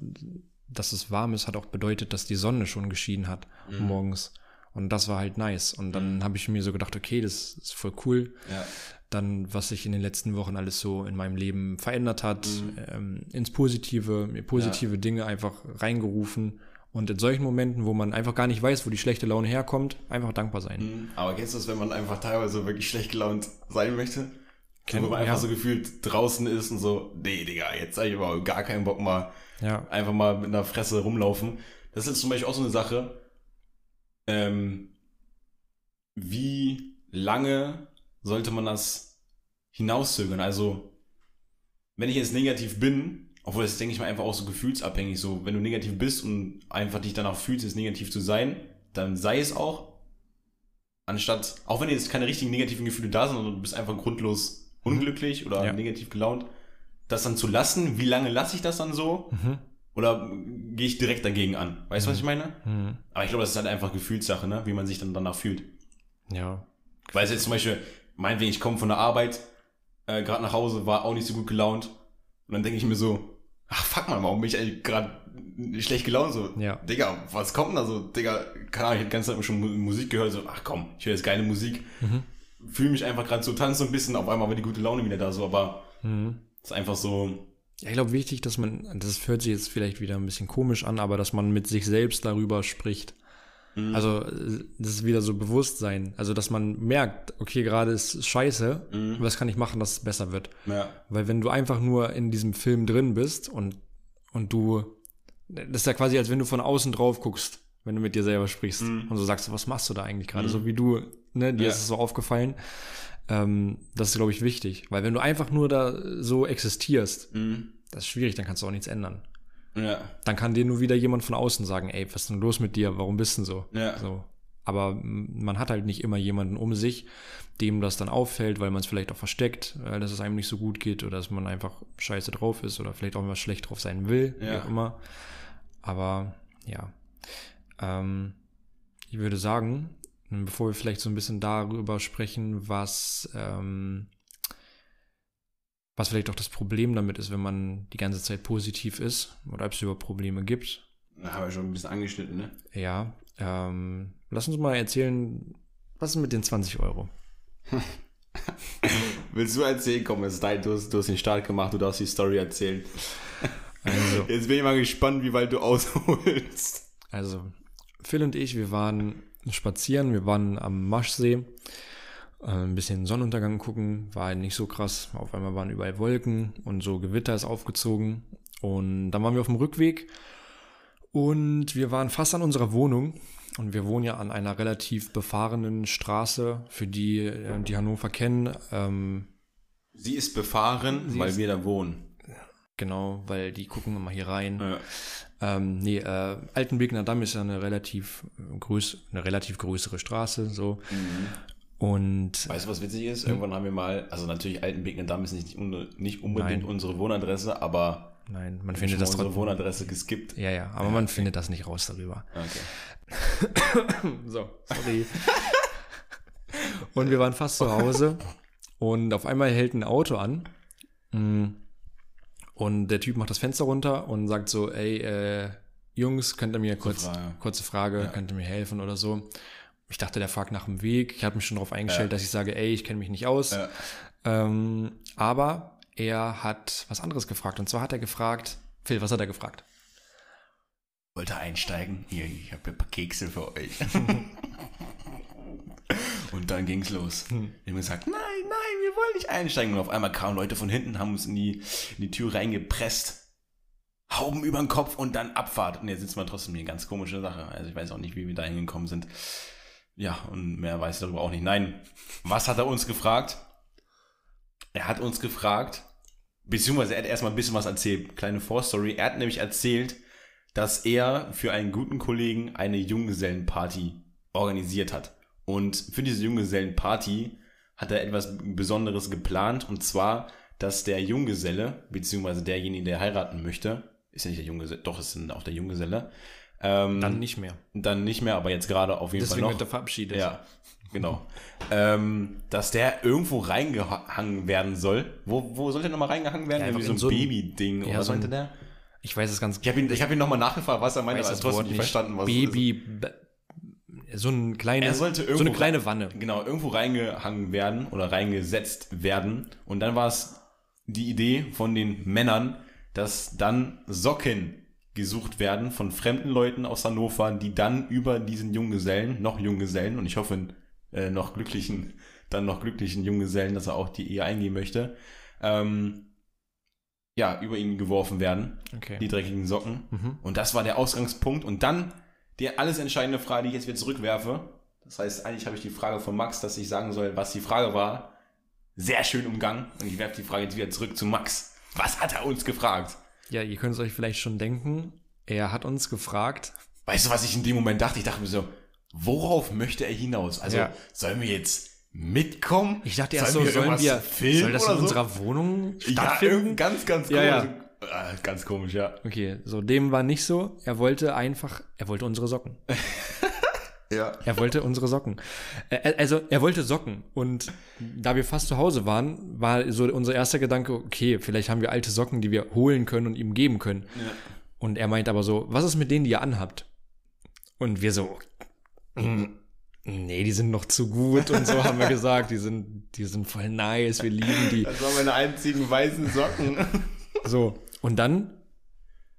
dass es warm ist, hat auch bedeutet, dass die Sonne schon geschienen hat morgens. Und das war halt nice. Und dann habe ich mir so gedacht, okay, das ist voll cool. Ja. Dann, was sich in den letzten Wochen alles so in meinem Leben verändert hat, ähm, ins Positive, mir positive Dinge einfach reingerufen. Und in solchen Momenten, wo man einfach gar nicht weiß, wo die schlechte Laune herkommt, einfach dankbar sein. Mhm. Aber kennst du das, wenn man einfach teilweise wirklich schlecht gelaunt sein möchte? Kenn- wo man einfach ja. so gefühlt draußen ist und so, nee, Digga, jetzt habe ich aber gar keinen Bock mal Ja, einfach mal mit einer Fresse rumlaufen. Das ist zum Beispiel auch so eine Sache, ähm, wie lange sollte man das hinauszögern? Also, wenn ich jetzt negativ bin, obwohl das ist, denke ich mal einfach auch so gefühlsabhängig, so, wenn du negativ bist und einfach dich danach fühlst, jetzt negativ zu sein, dann sei es auch, anstatt, auch wenn jetzt keine richtigen negativen Gefühle da sind, sondern du bist einfach grundlos unglücklich oder Ja. negativ gelaunt, das dann zu lassen, wie lange lasse ich das dann so? Mhm. Oder gehe ich direkt dagegen an? Weißt du, was ich meine? Mhm. Aber ich glaube, das ist halt einfach Gefühlssache, ne? wie man sich dann danach fühlt. ja, Weil es jetzt zum Beispiel, meinetwegen, ich komme von der Arbeit, äh, gerade nach Hause, war auch nicht so gut gelaunt. Und dann denke ich mir so, ach fuck mal, warum bin ich eigentlich gerade schlecht gelaunt? So, Ja. Digga, was kommt denn da so? Digga, keine Ahnung, ich hab die ganze Zeit schon Mu- Musik gehört, so, ach komm, ich höre jetzt geile Musik. Mhm. Fühle mich einfach gerade so, tanze ein bisschen, auf einmal war die gute Laune wieder da, so, aber Mhm. ist einfach so, Ja, ich glaube, wichtig, dass man, das hört sich jetzt vielleicht wieder ein bisschen komisch an, aber dass man mit sich selbst darüber spricht. Mhm. Also, das ist wieder so Bewusstsein. Also, dass man merkt, okay, gerade ist scheiße, Mhm. was kann ich machen, dass es besser wird? ja, Weil wenn du einfach nur in diesem Film drin bist und, und du, das ist ja quasi, als wenn du von außen drauf guckst, wenn du mit dir selber sprichst Mhm. und so sagst, was machst du da eigentlich gerade? So wie du, ne, dir Ja. ist es so aufgefallen. Ähm, das ist, glaube ich, wichtig. Weil wenn du einfach nur da so existierst, mhm. das ist schwierig, dann kannst du auch nichts ändern. ja, Dann kann dir nur wieder jemand von außen sagen, ey, was ist denn los mit dir? Warum bist du denn so? Ja. so. Aber man hat halt nicht immer jemanden um sich, dem das dann auffällt, weil man es vielleicht auch versteckt, weil dass es einem nicht so gut geht oder dass man einfach scheiße drauf ist oder vielleicht auch immer schlecht drauf sein will, wie Ja. auch immer. Aber ja, ähm, ich würde sagen, bevor wir vielleicht so ein bisschen darüber sprechen, was, ähm, was vielleicht auch das Problem damit ist, wenn man die ganze Zeit positiv ist oder ob es überhaupt Probleme gibt. da haben wir schon ein bisschen angeschnitten, ne? Ja, ähm, lass uns mal erzählen, was ist mit den 20 Euro? [LAUGHS] Willst du erzählen? Komm, es ist dein, du hast, du hast den Start gemacht, du darfst die Story erzählen. Also, Jetzt bin ich mal gespannt, wie weit du ausholst. also Phil und ich, wir waren spazieren, wir waren am Maschsee, äh, ein bisschen Sonnenuntergang gucken, war nicht so krass. Auf einmal waren überall Wolken und so Gewitter ist aufgezogen. Und dann waren wir auf dem Rückweg und wir waren fast an unserer Wohnung. Und wir wohnen ja an einer relativ befahrenen Straße, für die, äh, die Hannover kennen. Ähm, Sie ist befahren, Sie weil ist- wir da wohnen. Genau, weil die gucken immer hier rein. Ja. Ähm, nee, äh, Altenbegner Damm ist ja eine relativ, größ eine relativ größere Straße, so. Und Weißt du, was witzig ist? Irgendwann haben wir mal, also natürlich Altenbeek Damm ist nicht, nicht unbedingt Nein. unsere Wohnadresse, aber nein, man findet das unsere trotzdem. Wohnadresse geskippt. Ja, ja, aber man findet das nicht raus darüber. Okay. [COUGHS] So, sorry. und wir waren fast zu Hause [LAUGHS] und auf einmal hält ein Auto an. Mm. Und der Typ macht das Fenster runter und sagt so, ey, äh, Jungs, könnt ihr mir kurz, Frage. kurze Frage, Ja. könnt ihr mir helfen oder so. Ich dachte, der fragt nach dem Weg. Ich hatte mich schon darauf eingestellt, Ja. dass ich sage, ey, ich kenne mich nicht aus. Ja. Ähm, aber er hat was anderes gefragt. Und zwar hat er gefragt, Phil, was hat er gefragt? Wollte einsteigen? Hier, ich habe ein paar Kekse für euch. [LAUGHS] und dann ging's los. Wir haben gesagt, nein, nein, wir wollen nicht einsteigen. Und auf einmal kamen Leute von hinten, haben uns in die, in die Tür reingepresst. Hauben über den Kopf und dann Abfahrt. Und jetzt sitzt man trotzdem hier. Ganz komische Sache. Also ich weiß auch nicht, wie wir da hingekommen sind. Ja, und mehr weiß ich darüber auch nicht. Nein. Was hat er uns gefragt? Er hat uns gefragt, beziehungsweise er hat erstmal ein bisschen was erzählt. Kleine Vorstory. Er hat nämlich erzählt, dass er für einen guten Kollegen eine Junggesellenparty organisiert hat. Und für diese Junggesellenparty hat er etwas Besonderes geplant. Und zwar, dass der Junggeselle, beziehungsweise derjenige, der heiraten möchte, ist ja nicht der Junggeselle, doch, ist auch der Junggeselle, ähm, Dann nicht mehr. dann nicht mehr, aber jetzt gerade auf jeden Deswegen Fall wird er noch. verabschiedet. Ja, genau. ähm, dass der irgendwo reingehangen werden soll. Wo, wo soll der nochmal reingehangen werden? Ja, Irgendwie so ein so Baby-Ding. ja, oder so meinte der? Ich weiß es ganz Ich habe ihn, ich hab ihn nochmal nachgefragt, was er meinte, aber trotzdem nicht verstanden, was Baby, so ein kleine, Er sollte so eine kleine Wanne. Genau, irgendwo reingehangen werden oder reingesetzt werden. Und dann war es die Idee von den Männern, dass dann Socken gesucht werden von fremden Leuten aus Hannover, die dann über diesen Junggesellen, noch Junggesellen, und ich hoffe, äh, noch glücklichen, [LAUGHS] dann noch glücklichen Junggesellen, dass er auch die Ehe eingehen möchte, ähm, ja, über ihn geworfen werden, Okay. die dreckigen Socken. Mhm. Und das war der Ausgangspunkt. Und dann die alles entscheidende Frage, die ich jetzt wieder zurückwerfe. Das heißt, eigentlich habe ich die Frage von Max, dass ich sagen soll, was die Frage war. Sehr schön umgangen. Und ich werfe die Frage jetzt wieder zurück zu Max. Was hat er uns gefragt? Ja, ihr könnt es euch vielleicht schon denken. Er hat uns gefragt, Weißt du, was ich in dem Moment dachte? Ich dachte mir so, worauf möchte er hinaus? Also, Ja. sollen wir jetzt mitkommen? ich dachte erst so, sollen irgendwas wir, filmen soll das in so? unserer Wohnung Ja, stattfinden? irgend- ganz, ganz komisch. Ja, Äh, ganz komisch, ja. Okay, so dem war nicht so. Er wollte einfach, er wollte unsere Socken. [LAUGHS] Ja. Er wollte unsere Socken. Äh, Also er wollte Socken. Und da wir fast zu Hause waren, war so unser erster Gedanke, okay, vielleicht haben wir alte Socken, die wir holen können und ihm geben können. Ja. Und er meint aber so, was ist mit denen, die ihr anhabt? Und wir so, "Mm, nee, die sind noch zu gut und so [LAUGHS] haben wir gesagt, die sind, die sind voll nice, wir lieben die. Das waren meine einzigen weißen Socken. So, und dann,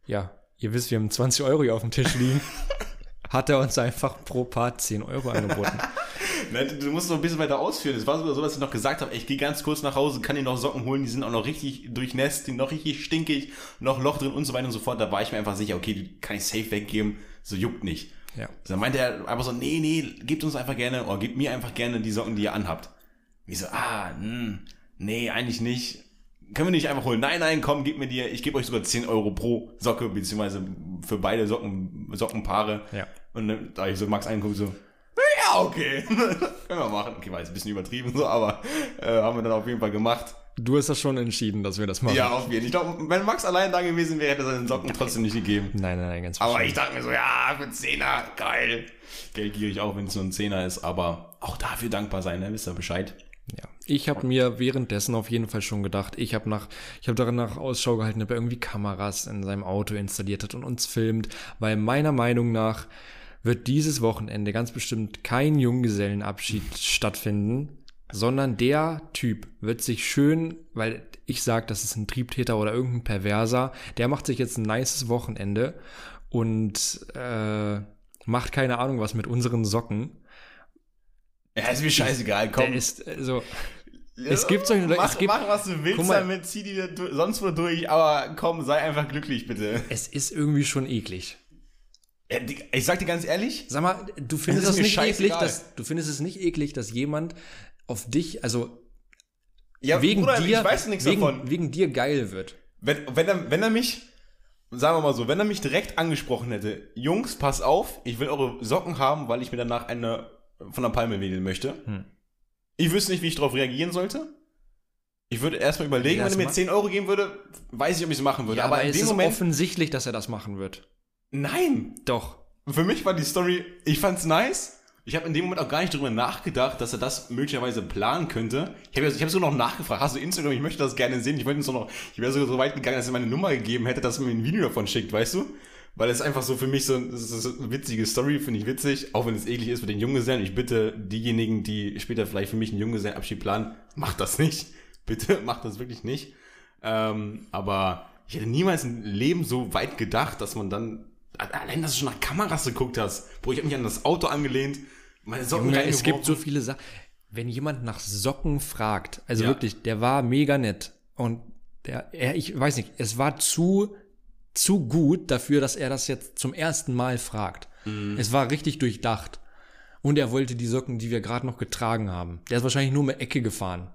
ja, ihr wisst, wir haben 20 Euro hier auf dem Tisch liegen. [LAUGHS] Hat er uns einfach pro Paar 10 Euro angeboten. [LAUGHS] Nein, du musst noch ein bisschen weiter ausführen. Es war sogar so, dass ich noch gesagt habe, ich gehe ganz kurz nach Hause, kann dir noch Socken holen, die sind auch noch richtig durchnässt, die sind noch richtig stinkig, noch Loch drin und so weiter und so fort. Da war ich mir einfach sicher, okay, die kann ich safe weggeben, so juckt nicht. Ja. Dann meinte er einfach so, nee, nee, gebt uns einfach gerne, oder gebt mir einfach gerne die Socken, die ihr anhabt. Wie so, ah, hm, nee, eigentlich nicht. Können wir nicht einfach holen? Nein, nein, komm, gib mir die, ich gebe euch sogar 10 Euro pro Socke, beziehungsweise für beide Socken, Sockenpaare. Ja. Und dann, da ich so Max angeguckt, so, ja, okay, [LAUGHS] können wir machen. Okay, war jetzt ein bisschen übertrieben so, aber äh, haben wir dann auf jeden Fall gemacht. Du hast das schon entschieden, dass wir das machen. Ja, auf jeden Fall. Ich glaube, wenn Max allein da gewesen wäre, hätte er seinen Socken trotzdem nicht gegeben. Nein, nein, nein, ganz Aber ich dachte mir so, ja, für einen Zehner, geil. Geldgierig auch, wenn es nur ein Zehner ist, aber auch dafür dankbar sein, ne? wisst ihr Bescheid. Ja. Ich habe mir währenddessen auf jeden Fall schon gedacht, ich habe nach, ich habe nach Ausschau gehalten, ob er irgendwie Kameras in seinem Auto installiert hat und uns filmt, weil meiner Meinung nach wird dieses Wochenende ganz bestimmt kein Junggesellenabschied stattfinden, sondern der Typ wird sich schön, weil ich sag, das ist ein Triebtäter oder irgendein Perverser, der macht sich jetzt ein nices Wochenende und äh, macht keine Ahnung was mit unseren Socken. Ja, ist mir scheißegal, komm. Der ist äh, so. es gibt solche Leute- mach, es gibt- mach, was du willst mal. damit, zieh die sonst wo durch, aber komm, sei einfach glücklich, bitte. Es ist irgendwie schon eklig. Ja, Ich sag dir ganz ehrlich, Sag mal, du findest Es nicht eklig, dass du findest es nicht eklig, dass jemand auf dich, also ja, wegen Bruder, dir, ich weiß nichts wegen, davon. wegen dir geil wird. Wenn, wenn, er, wenn er mich, sagen wir mal so, wenn er mich direkt angesprochen hätte, Jungs, pass auf, ich will eure Socken haben, weil ich mir danach eine von der Palme wedeln möchte, Hm. Ich wüsste nicht, wie ich darauf reagieren sollte. Ich würde erstmal überlegen, wenn er mir ma- 10 Euro geben würde, weiß ich, ob ich es machen würde. Ja, aber, in es dem ist Moment. offensichtlich, dass er das machen wird. Nein! Doch. Für mich war die Story, ich fand's nice. Ich habe in dem Moment auch gar nicht darüber nachgedacht, dass er das möglicherweise planen könnte. Ich habe ich hab so noch nachgefragt, hast du Instagram? Ich möchte das gerne sehen. Ich wollte so noch, ich wäre sogar so weit gegangen, dass er meine Nummer gegeben hätte, dass er mir ein Video davon schickt, weißt du? Weil es einfach so für mich so, so eine witzige Story, finde ich witzig, auch wenn es eklig ist mit den Junggesellen. Ich bitte diejenigen, die später vielleicht für mich einen Junggesellenabschied planen, macht das nicht. [LAUGHS] Bitte, macht das wirklich nicht. Ähm, aber ich hätte niemals im Leben so weit gedacht, dass man dann, allein, dass du schon nach Kameras geguckt hast. Bro, ich habe mich an das Auto angelehnt, meine Socken Junge, es gibt so viele Sachen. Wenn jemand nach Socken fragt, also Ja. wirklich, der war mega nett. Und der, er, ich weiß nicht, es war zu, zu gut dafür, dass er das jetzt zum ersten Mal fragt. Mhm. Es war richtig durchdacht. Und er wollte die Socken, die wir gerade noch getragen haben. Der ist wahrscheinlich nur eine Ecke gefahren.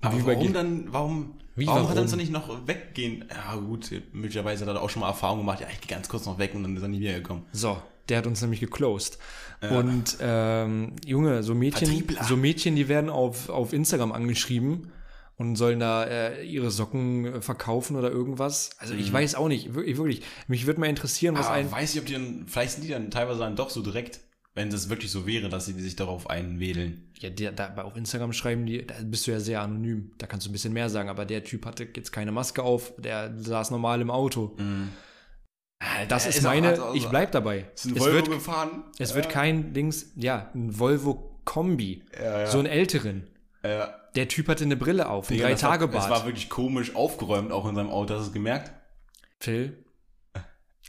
Aber Wie warum dann, warum, Wie, warum, hat warum? er uns dann nicht noch weggehen? Ja gut, möglicherweise hat er auch schon mal Erfahrung gemacht, ja, ich gehe ganz kurz noch weg und dann ist er nie wiedergekommen. So, der hat uns nämlich geclosed. Und ähm, Junge, so Mädchen, Vertriebler. so Mädchen, die werden auf, auf Instagram angeschrieben und sollen da äh, ihre Socken äh, verkaufen oder irgendwas. Also ich weiß auch nicht, wirklich, wirklich. Mich würde mal interessieren, was Aber ein. weiß ich, ob die dann, vielleicht sind die dann teilweise dann doch so direkt, wenn das wirklich so wäre, dass sie sich darauf einwedeln. Ja, der, da, auf Instagram schreiben die, da bist du ja sehr anonym. Da kannst du ein bisschen mehr sagen, aber der Typ hatte jetzt keine Maske auf, der saß normal im Auto. Das Er ist ist auch- meine, hat auch- ich bleib dabei. Ist ein Es Volvo wird, gefahren? es wird kein Dings, ja, ein Volvo Kombi. Ja, ja. So einen älteren. Äh, Der Typ hatte eine Brille auf, ein Digga, das war- Es war wirklich komisch aufgeräumt, auch in seinem Auto, hast du es gemerkt? Phil,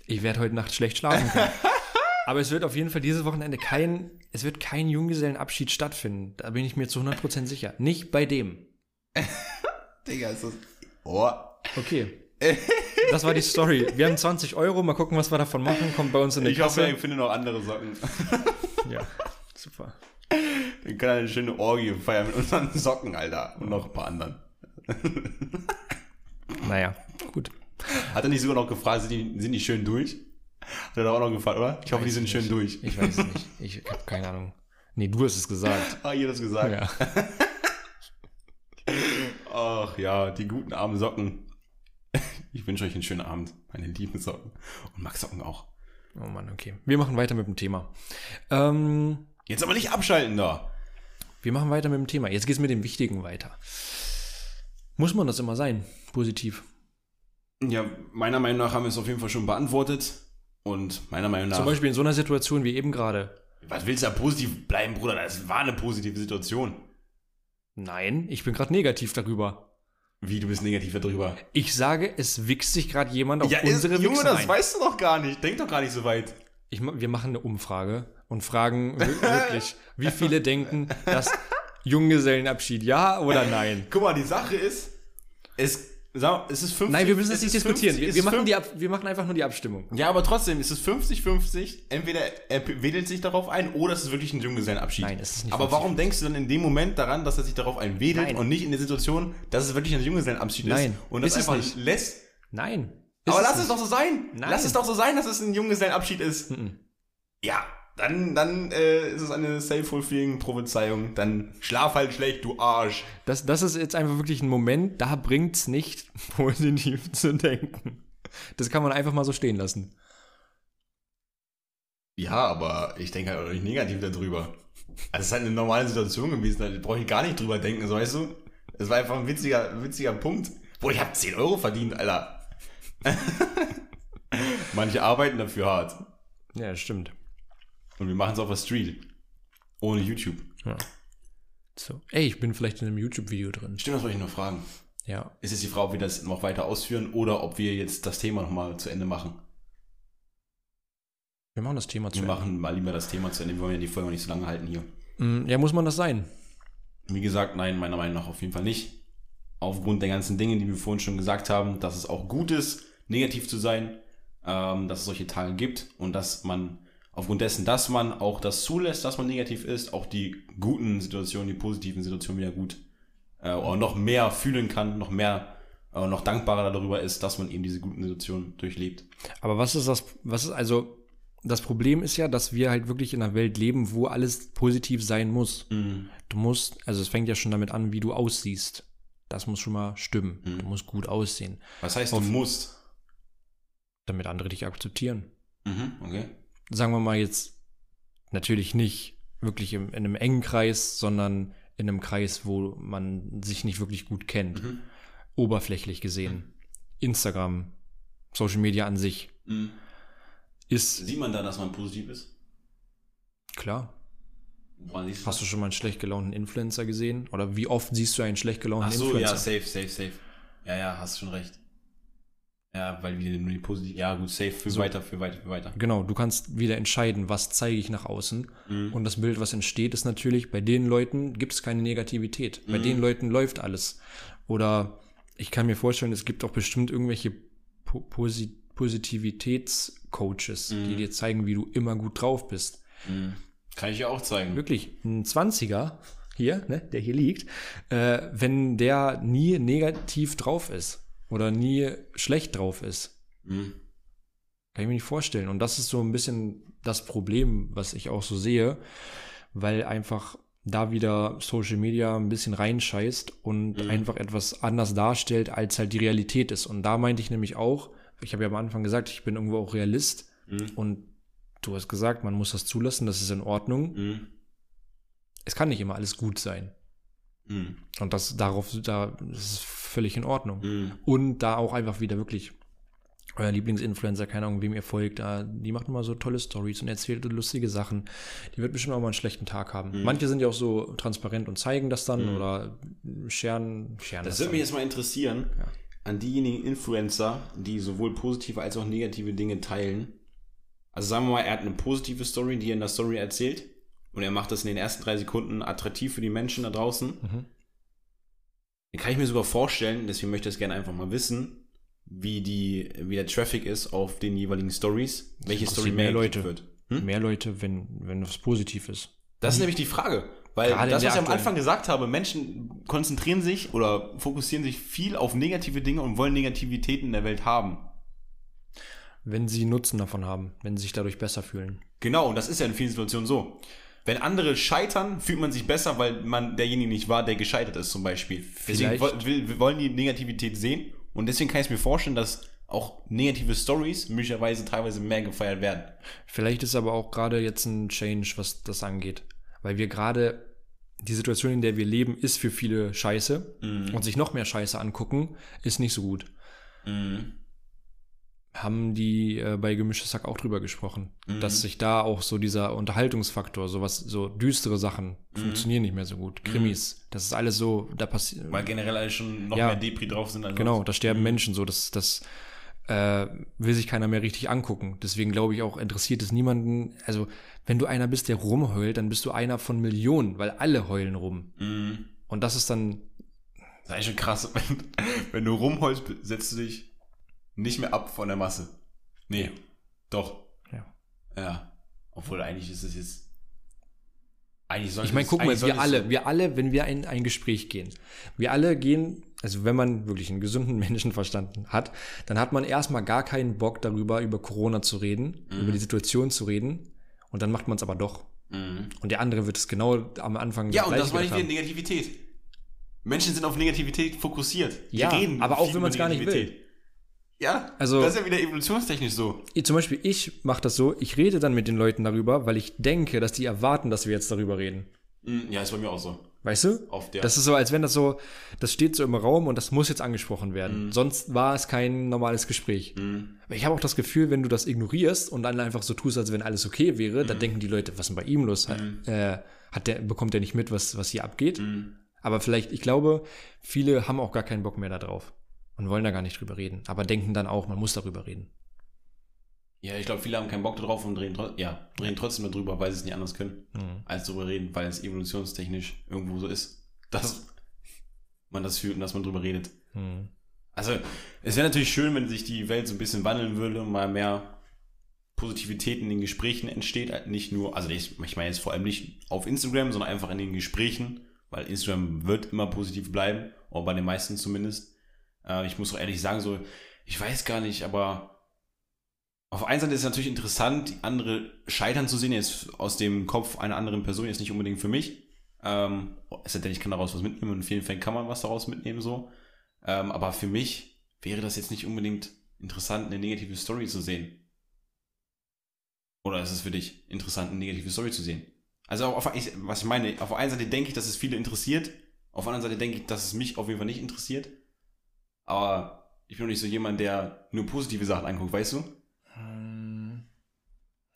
ich werde heute Nacht schlecht schlafen können. [LAUGHS] Aber es wird auf jeden Fall dieses Wochenende kein, es wird kein Junggesellenabschied stattfinden. Da bin ich mir zu 100% sicher. Nicht bei dem. [LAUGHS] Digga, ist das. Oh. Okay. [LAUGHS] Das war die Story. Wir haben 20 Euro, mal gucken, was wir davon machen. Kommt bei uns in die Ich hoffe, Kasse. ich finde noch andere Socken. Ja, super. Wir [LAUGHS] können eine schöne Orgie feiern mit unseren Socken, Alter. Und noch ein paar anderen. [LAUGHS] Naja, gut. Hat er nicht sogar noch gefragt, sind die, sind die schön durch? Hat er auch noch gefragt, oder? Ich hoffe, die sind ich schön nicht. durch. Ich weiß es nicht. Ich habe keine Ahnung. Nee, du hast es gesagt. [LAUGHS] Ah, ihr das gesagt. Ja. Ach ja, die guten armen Socken. Ich wünsche euch einen schönen Abend, meine lieben Socken. Und Max Socken auch. Oh Mann, okay. Wir machen weiter mit dem Thema. Ähm, Jetzt aber nicht abschalten da. wir machen weiter mit dem Thema. Jetzt geht's mit dem Wichtigen weiter. Muss man das immer sein? Positiv. Ja, meiner Meinung nach haben wir es auf jeden Fall schon beantwortet. Und meiner Meinung nach. Zum Beispiel in so einer Situation wie eben gerade. was willst du da positiv bleiben, Bruder? Das war eine positive Situation. Nein, ich bin gerade negativ darüber. Wie, du bist negativ darüber? Ich sage, es wichst sich gerade jemand auf Ja, ist, unsere Junge, Wichse das weißt du doch gar nicht. Denk doch gar nicht so weit. Ich, wir machen eine Umfrage und fragen wir- wirklich, wie viele denken, dass Junggesellenabschied ja oder nein? Guck mal, die Sache ist, es, sag, es ist 50. Nein, wir müssen es nicht diskutieren. 50, Wir, wir, machen die wir machen einfach nur die Abstimmung. Ja, aber trotzdem, es ist 50-50. Entweder er wedelt sich darauf ein oder es ist wirklich ein Junggesellenabschied. Nein, es ist nicht Aber 50-50. warum denkst du dann in dem Moment daran, dass er sich darauf einwedelt Nein. und nicht in der Situation, dass es wirklich ein Junggesellenabschied Nein, ist und das ist es einfach nicht. lässt? Nein. aber lass es es doch so sein. Nein. Lass es doch so sein, dass es ein Junggesellenabschied ist. Mhm. Ja, dann, dann äh, ist es eine self-fulfilling Prophezeiung. Dann schlaf halt schlecht, du Arsch. Das, das ist jetzt einfach wirklich ein Moment, da bringt's nicht, [LAUGHS] positiv zu denken. Das kann man einfach mal so stehen lassen. Ja, aber ich denke halt auch nicht negativ darüber. Also es ist halt eine normale Situation gewesen, da brauche ich gar nicht drüber denken, so weißt du? Es war einfach ein witziger, witziger Punkt. Boah, ich habe 10 Euro verdient, Alter. [LAUGHS] Manche arbeiten dafür hart. Ja, das stimmt. Und wir machen es auf der Street. Ohne YouTube. Ja. So. Ey, ich bin vielleicht in einem YouTube-Video drin. Stimmt, das wollte ich noch fragen. Ja. Ist jetzt die Frage, ob wir das noch weiter ausführen oder ob wir jetzt das Thema nochmal zu Ende machen. Wir machen das Thema zu Wir Ende. machen mal lieber das Thema zu Ende. Wir wollen ja die Folge nicht so lange halten hier. Mm, Ja, muss man das sein? Wie gesagt, nein, meiner Meinung nach auf jeden Fall nicht. Aufgrund der ganzen Dinge, die wir vorhin schon gesagt haben, dass es auch gut ist, negativ zu sein, ähm, dass es solche Tage gibt und dass man aufgrund dessen, dass man auch das zulässt, dass man negativ ist, auch die guten Situationen, die positiven Situationen wieder gut äh, oder noch mehr fühlen kann, noch mehr, äh, noch dankbarer darüber ist, dass man eben diese guten Situationen durchlebt. Aber was ist das, was ist also, das Problem ist ja, dass wir halt wirklich in einer Welt leben, wo alles positiv sein muss. Mhm. Du musst, also es fängt ja schon damit an, wie du aussiehst. Das muss schon mal stimmen. Mhm. Du musst gut aussehen, Was heißt, du Auf- musst? damit andere dich akzeptieren. Mhm, okay. Sagen wir mal jetzt natürlich nicht wirklich im, in einem engen Kreis, sondern in einem Kreis, wo man sich nicht wirklich gut kennt. Mhm. Oberflächlich gesehen. Instagram, Social Media an sich Mhm. ist Sieht man da, dass man positiv ist? klar. Hast du schon mal einen schlecht gelaunten Influencer gesehen? Oder wie oft siehst du einen schlecht gelaunten Ach so, ja, Influencer? safe, safe, safe. Ja, ja, hast schon recht. Ja, weil wir nur die positiv. Ja, gut, safe für So. weiter, für weiter, für weiter. Genau, du kannst wieder entscheiden, was zeige ich nach außen. Mhm. Und das Bild, was entsteht, ist natürlich, bei den Leuten gibt es keine Negativität. Bei Mhm. den Leuten läuft alles. Oder ich kann mir vorstellen, es gibt auch bestimmt irgendwelche po Posi Positivitätscoaches, die Mhm. dir zeigen, wie du immer gut drauf bist. Mhm. Kann ich ja auch zeigen. Wirklich, ein 20er hier, ne, der hier liegt, äh, wenn der nie negativ drauf ist oder nie schlecht drauf ist, Mhm. kann ich mir nicht vorstellen. Und das ist so ein bisschen das Problem, was ich auch so sehe, weil einfach da wieder Social Media ein bisschen reinscheißt und Mhm. einfach etwas anders darstellt, als halt die Realität ist. Und da meinte ich nämlich auch, ich habe ja am Anfang gesagt, ich bin irgendwo auch Realist Mhm. und du hast gesagt, man muss das zulassen, das ist in Ordnung. Mhm. Es kann nicht immer alles gut sein. Mhm. Und das darauf, da das ist völlig in Ordnung. Mhm. Und da auch einfach wieder wirklich euer Lieblingsinfluencer, keine Ahnung, wem ihr folgt, die macht immer so tolle Stories und erzählt lustige Sachen. Die wird bestimmt auch mal einen schlechten Tag haben. Mhm. Manche sind ja auch so transparent und zeigen das dann Mhm. oder scheren, scheren Das das, würde mich jetzt mal interessieren, Ja. an diejenigen Influencer, die sowohl positive als auch negative Dinge teilen. Also sagen wir mal, er hat eine positive Story, die er in der Story erzählt und er macht das in den ersten drei Sekunden attraktiv für die Menschen da draußen. Mhm. Dann kann ich mir sogar vorstellen, deswegen möchte ich das gerne einfach mal wissen, wie, die, wie der Traffic ist auf den jeweiligen Stories, welche Story mehr Leute. wird. Hm? Mehr Leute, wenn, wenn das positiv ist. Das ist nämlich die Frage. Weil Gerade das, was ich am Anfang gesagt habe, Menschen konzentrieren sich oder fokussieren sich viel auf negative Dinge und wollen Negativitäten in der Welt haben. Wenn sie Nutzen davon haben, wenn sie sich dadurch besser fühlen. Genau, und das ist ja in vielen Situationen so. Wenn andere scheitern, fühlt man sich besser, weil man derjenige nicht war, der gescheitert ist, zum Beispiel. Deswegen Vielleicht. wo- will, wir wollen die Negativität sehen und deswegen kann ich mir vorstellen, dass auch negative Stories möglicherweise teilweise mehr gefeiert werden. Vielleicht ist aber auch gerade jetzt ein Change, was das angeht. Weil wir gerade, die Situation, in der wir leben, ist für viele scheiße. Und sich noch mehr Scheiße angucken, ist nicht so gut. Mhm. Haben die äh, bei Gemischtes Sack auch drüber gesprochen, Mhm. dass sich da auch so dieser Unterhaltungsfaktor, sowas, so düstere Sachen funktionieren nicht mehr so gut. Krimis, das ist alles so, da passiert. Weil generell alle schon noch Ja. mehr Depri drauf sind. Als Genau, da sterben Menschen so, das, das äh, will sich keiner mehr richtig angucken. Deswegen glaube ich auch, interessiert es niemanden. Also, wenn du einer bist, der rumheult, dann bist du einer von Millionen, weil alle heulen rum. Mhm. Und das ist dann, Das ist eigentlich schon krass. [LAUGHS] Wenn, wenn du rumholst, setzt du dich nicht mehr ab von der Masse. Nee, doch. ja. Ja. Obwohl eigentlich ist es jetzt. Eigentlich sollte Ich meine, es- guck mal, wir es alle, wir alle, wenn wir in ein Gespräch gehen, wir alle gehen, also wenn man wirklich einen gesunden [LAUGHS] Menschenverstand hat, dann hat man erstmal gar keinen Bock darüber, über Corona zu reden, Mhm. über die Situation zu reden. Und dann macht man es aber doch. Mhm. Und der andere wird es genau am Anfang Ja, und das meine ich gedacht wieder haben. Negativität. Menschen sind auf Negativität fokussiert. Die Ja, aber auch wenn man's über gar nicht Negativität. Ja, Also- das ist ja wieder evolutionstechnisch so. Zum Beispiel, ich mache das so, ich rede dann mit den Leuten darüber, weil ich denke, dass die erwarten, dass wir jetzt darüber reden. Mhm, Ja, ist bei mir auch so. Weißt du? Auf der. Das ist so, als wenn das so, das steht so im Raum und das muss jetzt angesprochen werden. Mhm. Sonst war es kein normales Gespräch. Mhm. Aber ich habe auch das Gefühl, wenn du das ignorierst und dann einfach so tust, als wenn alles okay wäre, Mhm. dann denken die Leute, was ist denn bei ihm los? Äh, hat der, bekommt der nicht mit, was, was hier abgeht? Aber vielleicht, ich glaube, viele haben auch gar keinen Bock mehr darauf und wollen da gar nicht drüber reden, aber denken dann auch, man muss darüber reden. Ja, ich glaube, viele haben keinen Bock darauf und tro- ja, reden trotzdem darüber, weil sie es nicht anders können, Mhm. als darüber reden, weil es evolutionstechnisch irgendwo so ist, dass man das fühlt und dass man drüber redet. Mhm. Also, es wäre natürlich schön, wenn sich die Welt so ein bisschen wandeln würde und mal mehr Positivität in den Gesprächen entsteht. halt Nicht nur, also ich, ich meine jetzt vor allem nicht auf Instagram, sondern einfach in den Gesprächen, weil Instagram wird immer positiv bleiben, oder bei den meisten zumindest. Äh, ich muss auch ehrlich sagen, so, ich weiß gar nicht, aber auf einen Seite ist es natürlich interessant, andere scheitern zu sehen, jetzt aus dem Kopf einer anderen Person, jetzt nicht unbedingt für mich. Ähm, es sei denn, ich kann daraus was mitnehmen und in vielen Fällen kann man was daraus mitnehmen, so. Ähm, aber für mich wäre das jetzt nicht unbedingt interessant, eine negative Story zu sehen. Oder ist es für dich interessant, eine negative Story zu sehen? Also, auf, ich, was ich meine, auf der einen Seite denke ich, dass es viele interessiert, auf der anderen Seite denke ich, dass es mich auf jeden Fall nicht interessiert. Aber ich bin auch nicht so jemand, der nur positive Sachen anguckt, weißt du? Hm.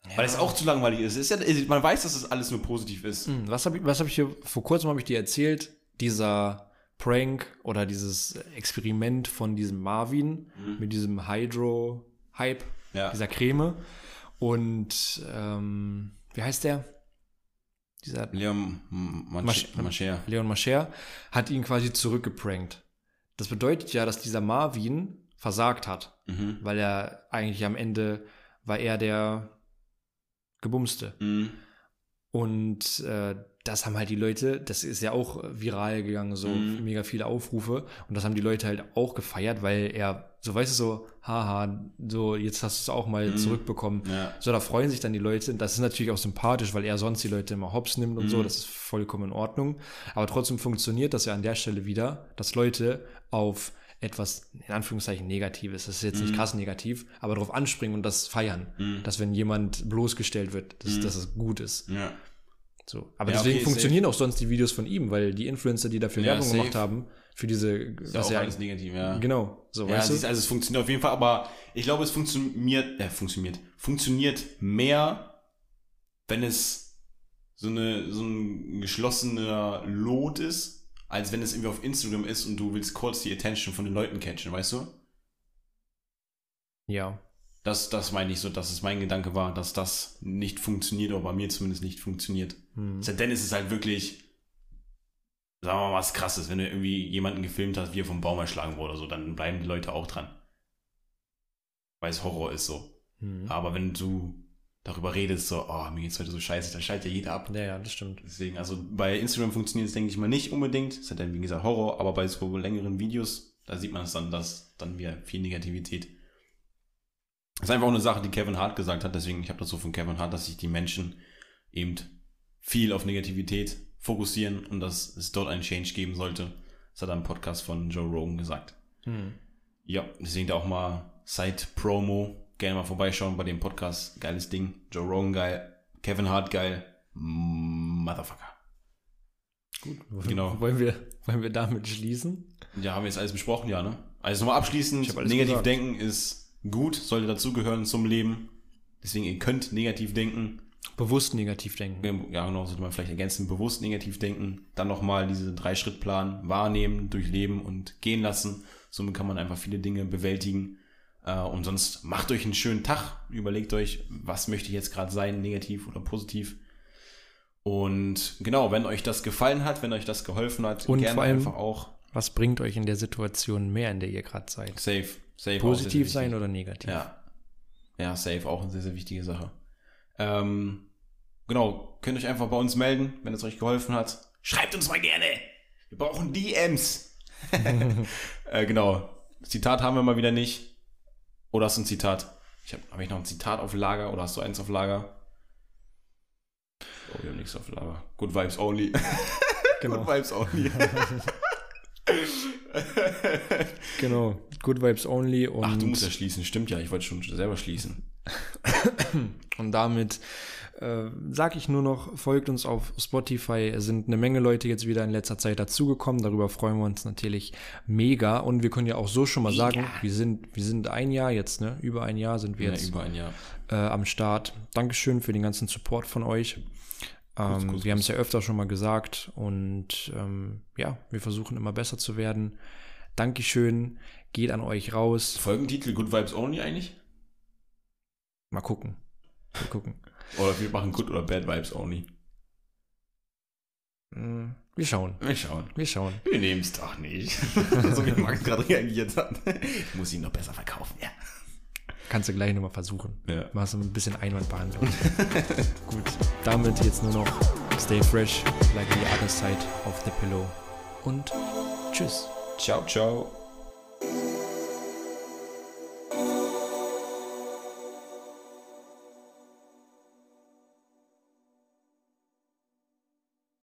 Ja. Weil es auch zu langweilig ist. ist ja, man weiß, dass es alles nur positiv ist. Hm, was habe ich, was hab ich hier, vor kurzem habe ich dir erzählt, dieser Prank oder dieses Experiment von diesem Marvin mhm. mit diesem Hydro-Hype, ja. dieser Creme. Und ähm, wie heißt der? Dieser Leon Mascher. Leon Mascher hat ihn quasi zurückgeprankt. Das bedeutet ja, dass dieser Marvin versagt hat, mhm. weil er eigentlich am Ende war er der Gebumste. Mhm. Und äh, das haben halt die Leute, das ist ja auch viral gegangen, so mhm. mega viele Aufrufe. Und das haben die Leute halt auch gefeiert, weil er, so weißt du, so, haha, so, jetzt hast du es auch mal mhm. zurückbekommen. Ja. So, da freuen sich dann die Leute. Das ist natürlich auch sympathisch, weil er sonst die Leute immer hops nimmt und mhm. so. Das ist vollkommen in Ordnung. Aber trotzdem funktioniert das ja an der Stelle wieder, dass Leute auf etwas, in Anführungszeichen, Negatives, das ist jetzt nicht mhm. krass negativ, aber darauf anspringen und das feiern. Mhm. Dass wenn jemand bloßgestellt wird, dass, mhm. dass es gut ist. Ja. So. Aber ja, deswegen okay, funktionieren safe. auch sonst die Videos von ihm, weil die Influencer, die dafür ja, Werbung safe. gemacht haben, für diese. Ist ja auch alles negativ, ja. Genau. So, ja, weißt du? also es funktioniert auf jeden Fall, aber ich glaube, es funktioniert, äh, funktioniert, funktioniert mehr, wenn es so eine, so ein geschlossener Lot ist, als wenn es irgendwie auf Instagram ist und du willst kurz die Attention von den Leuten catchen, weißt du? Ja. Das, das meine ich so, dass es mein Gedanke war, dass das nicht funktioniert, oder bei mir zumindest nicht funktioniert. Hm. Denn ist es halt wirklich, sagen wir mal, was krasses, wenn du irgendwie jemanden gefilmt hast, wie er vom Baum erschlagen wurde oder so, dann bleiben die Leute auch dran. Weil es Horror ist so. Hm. Aber wenn du darüber redest, so, oh, mir geht's heute so scheiße, dann schaltet ja jeder ab. Ja, ja, das stimmt. Deswegen, also bei Instagram funktioniert es, denke ich mal, nicht unbedingt. Es hat dann, wie gesagt, Horror, aber bei so längeren Videos, da sieht man es dann, dass dann wieder viel Negativität das ist einfach auch eine Sache, die Kevin Hart gesagt hat. Deswegen, ich habe das so von Kevin Hart, dass sich die Menschen eben viel auf Negativität fokussieren und dass es dort einen Change geben sollte. Das hat er im Podcast von Joe Rogan gesagt. Hm. Ja, deswegen da auch mal Side-Promo. Gerne mal vorbeischauen bei dem Podcast. Geiles Ding. Joe Rogan geil. Kevin Hart geil. Motherfucker. Gut, genau. Wollen wir, wollen wir damit schließen? Ja, haben wir jetzt alles besprochen, ja, ne? Also nochmal abschließend, negativ gesagt. denken ist gut, sollte dazugehören zum Leben. Deswegen, ihr könnt negativ denken. Bewusst negativ denken. Ja, genau, sollte man vielleicht ergänzen. Bewusst negativ denken. Dann nochmal diese Drei-Schritt-Plan wahrnehmen, durchleben und gehen lassen. Somit kann man einfach viele Dinge bewältigen. Äh, und sonst macht euch einen schönen Tag. Überlegt euch, was möchte ich jetzt gerade sein, negativ oder positiv. Und genau, wenn euch das gefallen hat, wenn euch das geholfen hat, und gerne vor allem, einfach auch. Was bringt euch in der Situation mehr, in der ihr gerade seid? Safe. Safe Positiv sein oder negativ? Ja. Ja, safe, auch eine sehr, sehr wichtige Sache. Ähm, genau, könnt euch einfach bei uns melden, wenn es euch geholfen hat. Schreibt uns mal gerne. Wir brauchen DMs. [LAUGHS] äh, genau. Zitat haben wir mal wieder nicht. Oder hast du ein Zitat? Ich habe hab ich noch ein Zitat auf Lager oder hast du eins auf Lager? Oh, wir haben nichts auf Lager. Good Vibes only. [LAUGHS] Genau. Good Vibes only. [LAUGHS] genau. Good Vibes Only. Und Ach, du musst ja schließen. Stimmt ja, ich wollte schon selber schließen. [COUGHS] und damit äh, sage ich nur noch, folgt uns auf Spotify. Es sind eine Menge Leute jetzt wieder in letzter Zeit dazugekommen. Darüber freuen wir uns natürlich mega. Und wir können ja auch so schon mal sagen, wir sind, wir sind ein Jahr jetzt, ne? Über ein Jahr sind wir ja, jetzt über ein Jahr. Äh, am Start. Dankeschön für den ganzen Support von euch. Ähm, kurz, wir haben es ja öfter schon mal gesagt und ähm, ja, wir versuchen immer besser zu werden. Dankeschön, geht an euch raus. Folgentitel Good Vibes Only eigentlich? Mal gucken. Mal gucken. Oder wir machen Good oder Bad Vibes Only. Mm, wir schauen. Wir schauen. Wir schauen. Wir nehmen es doch nicht. [LAUGHS] so wie Max gerade reagiert hat. Ich muss ihn noch besser verkaufen, ja. Kannst du gleich nochmal versuchen. Ja. Machst du ein bisschen Einwandbehandlung. [LAUGHS] Gut. Damit jetzt nur noch stay fresh, like the other side of the pillow. Und tschüss. Ciao, ciao.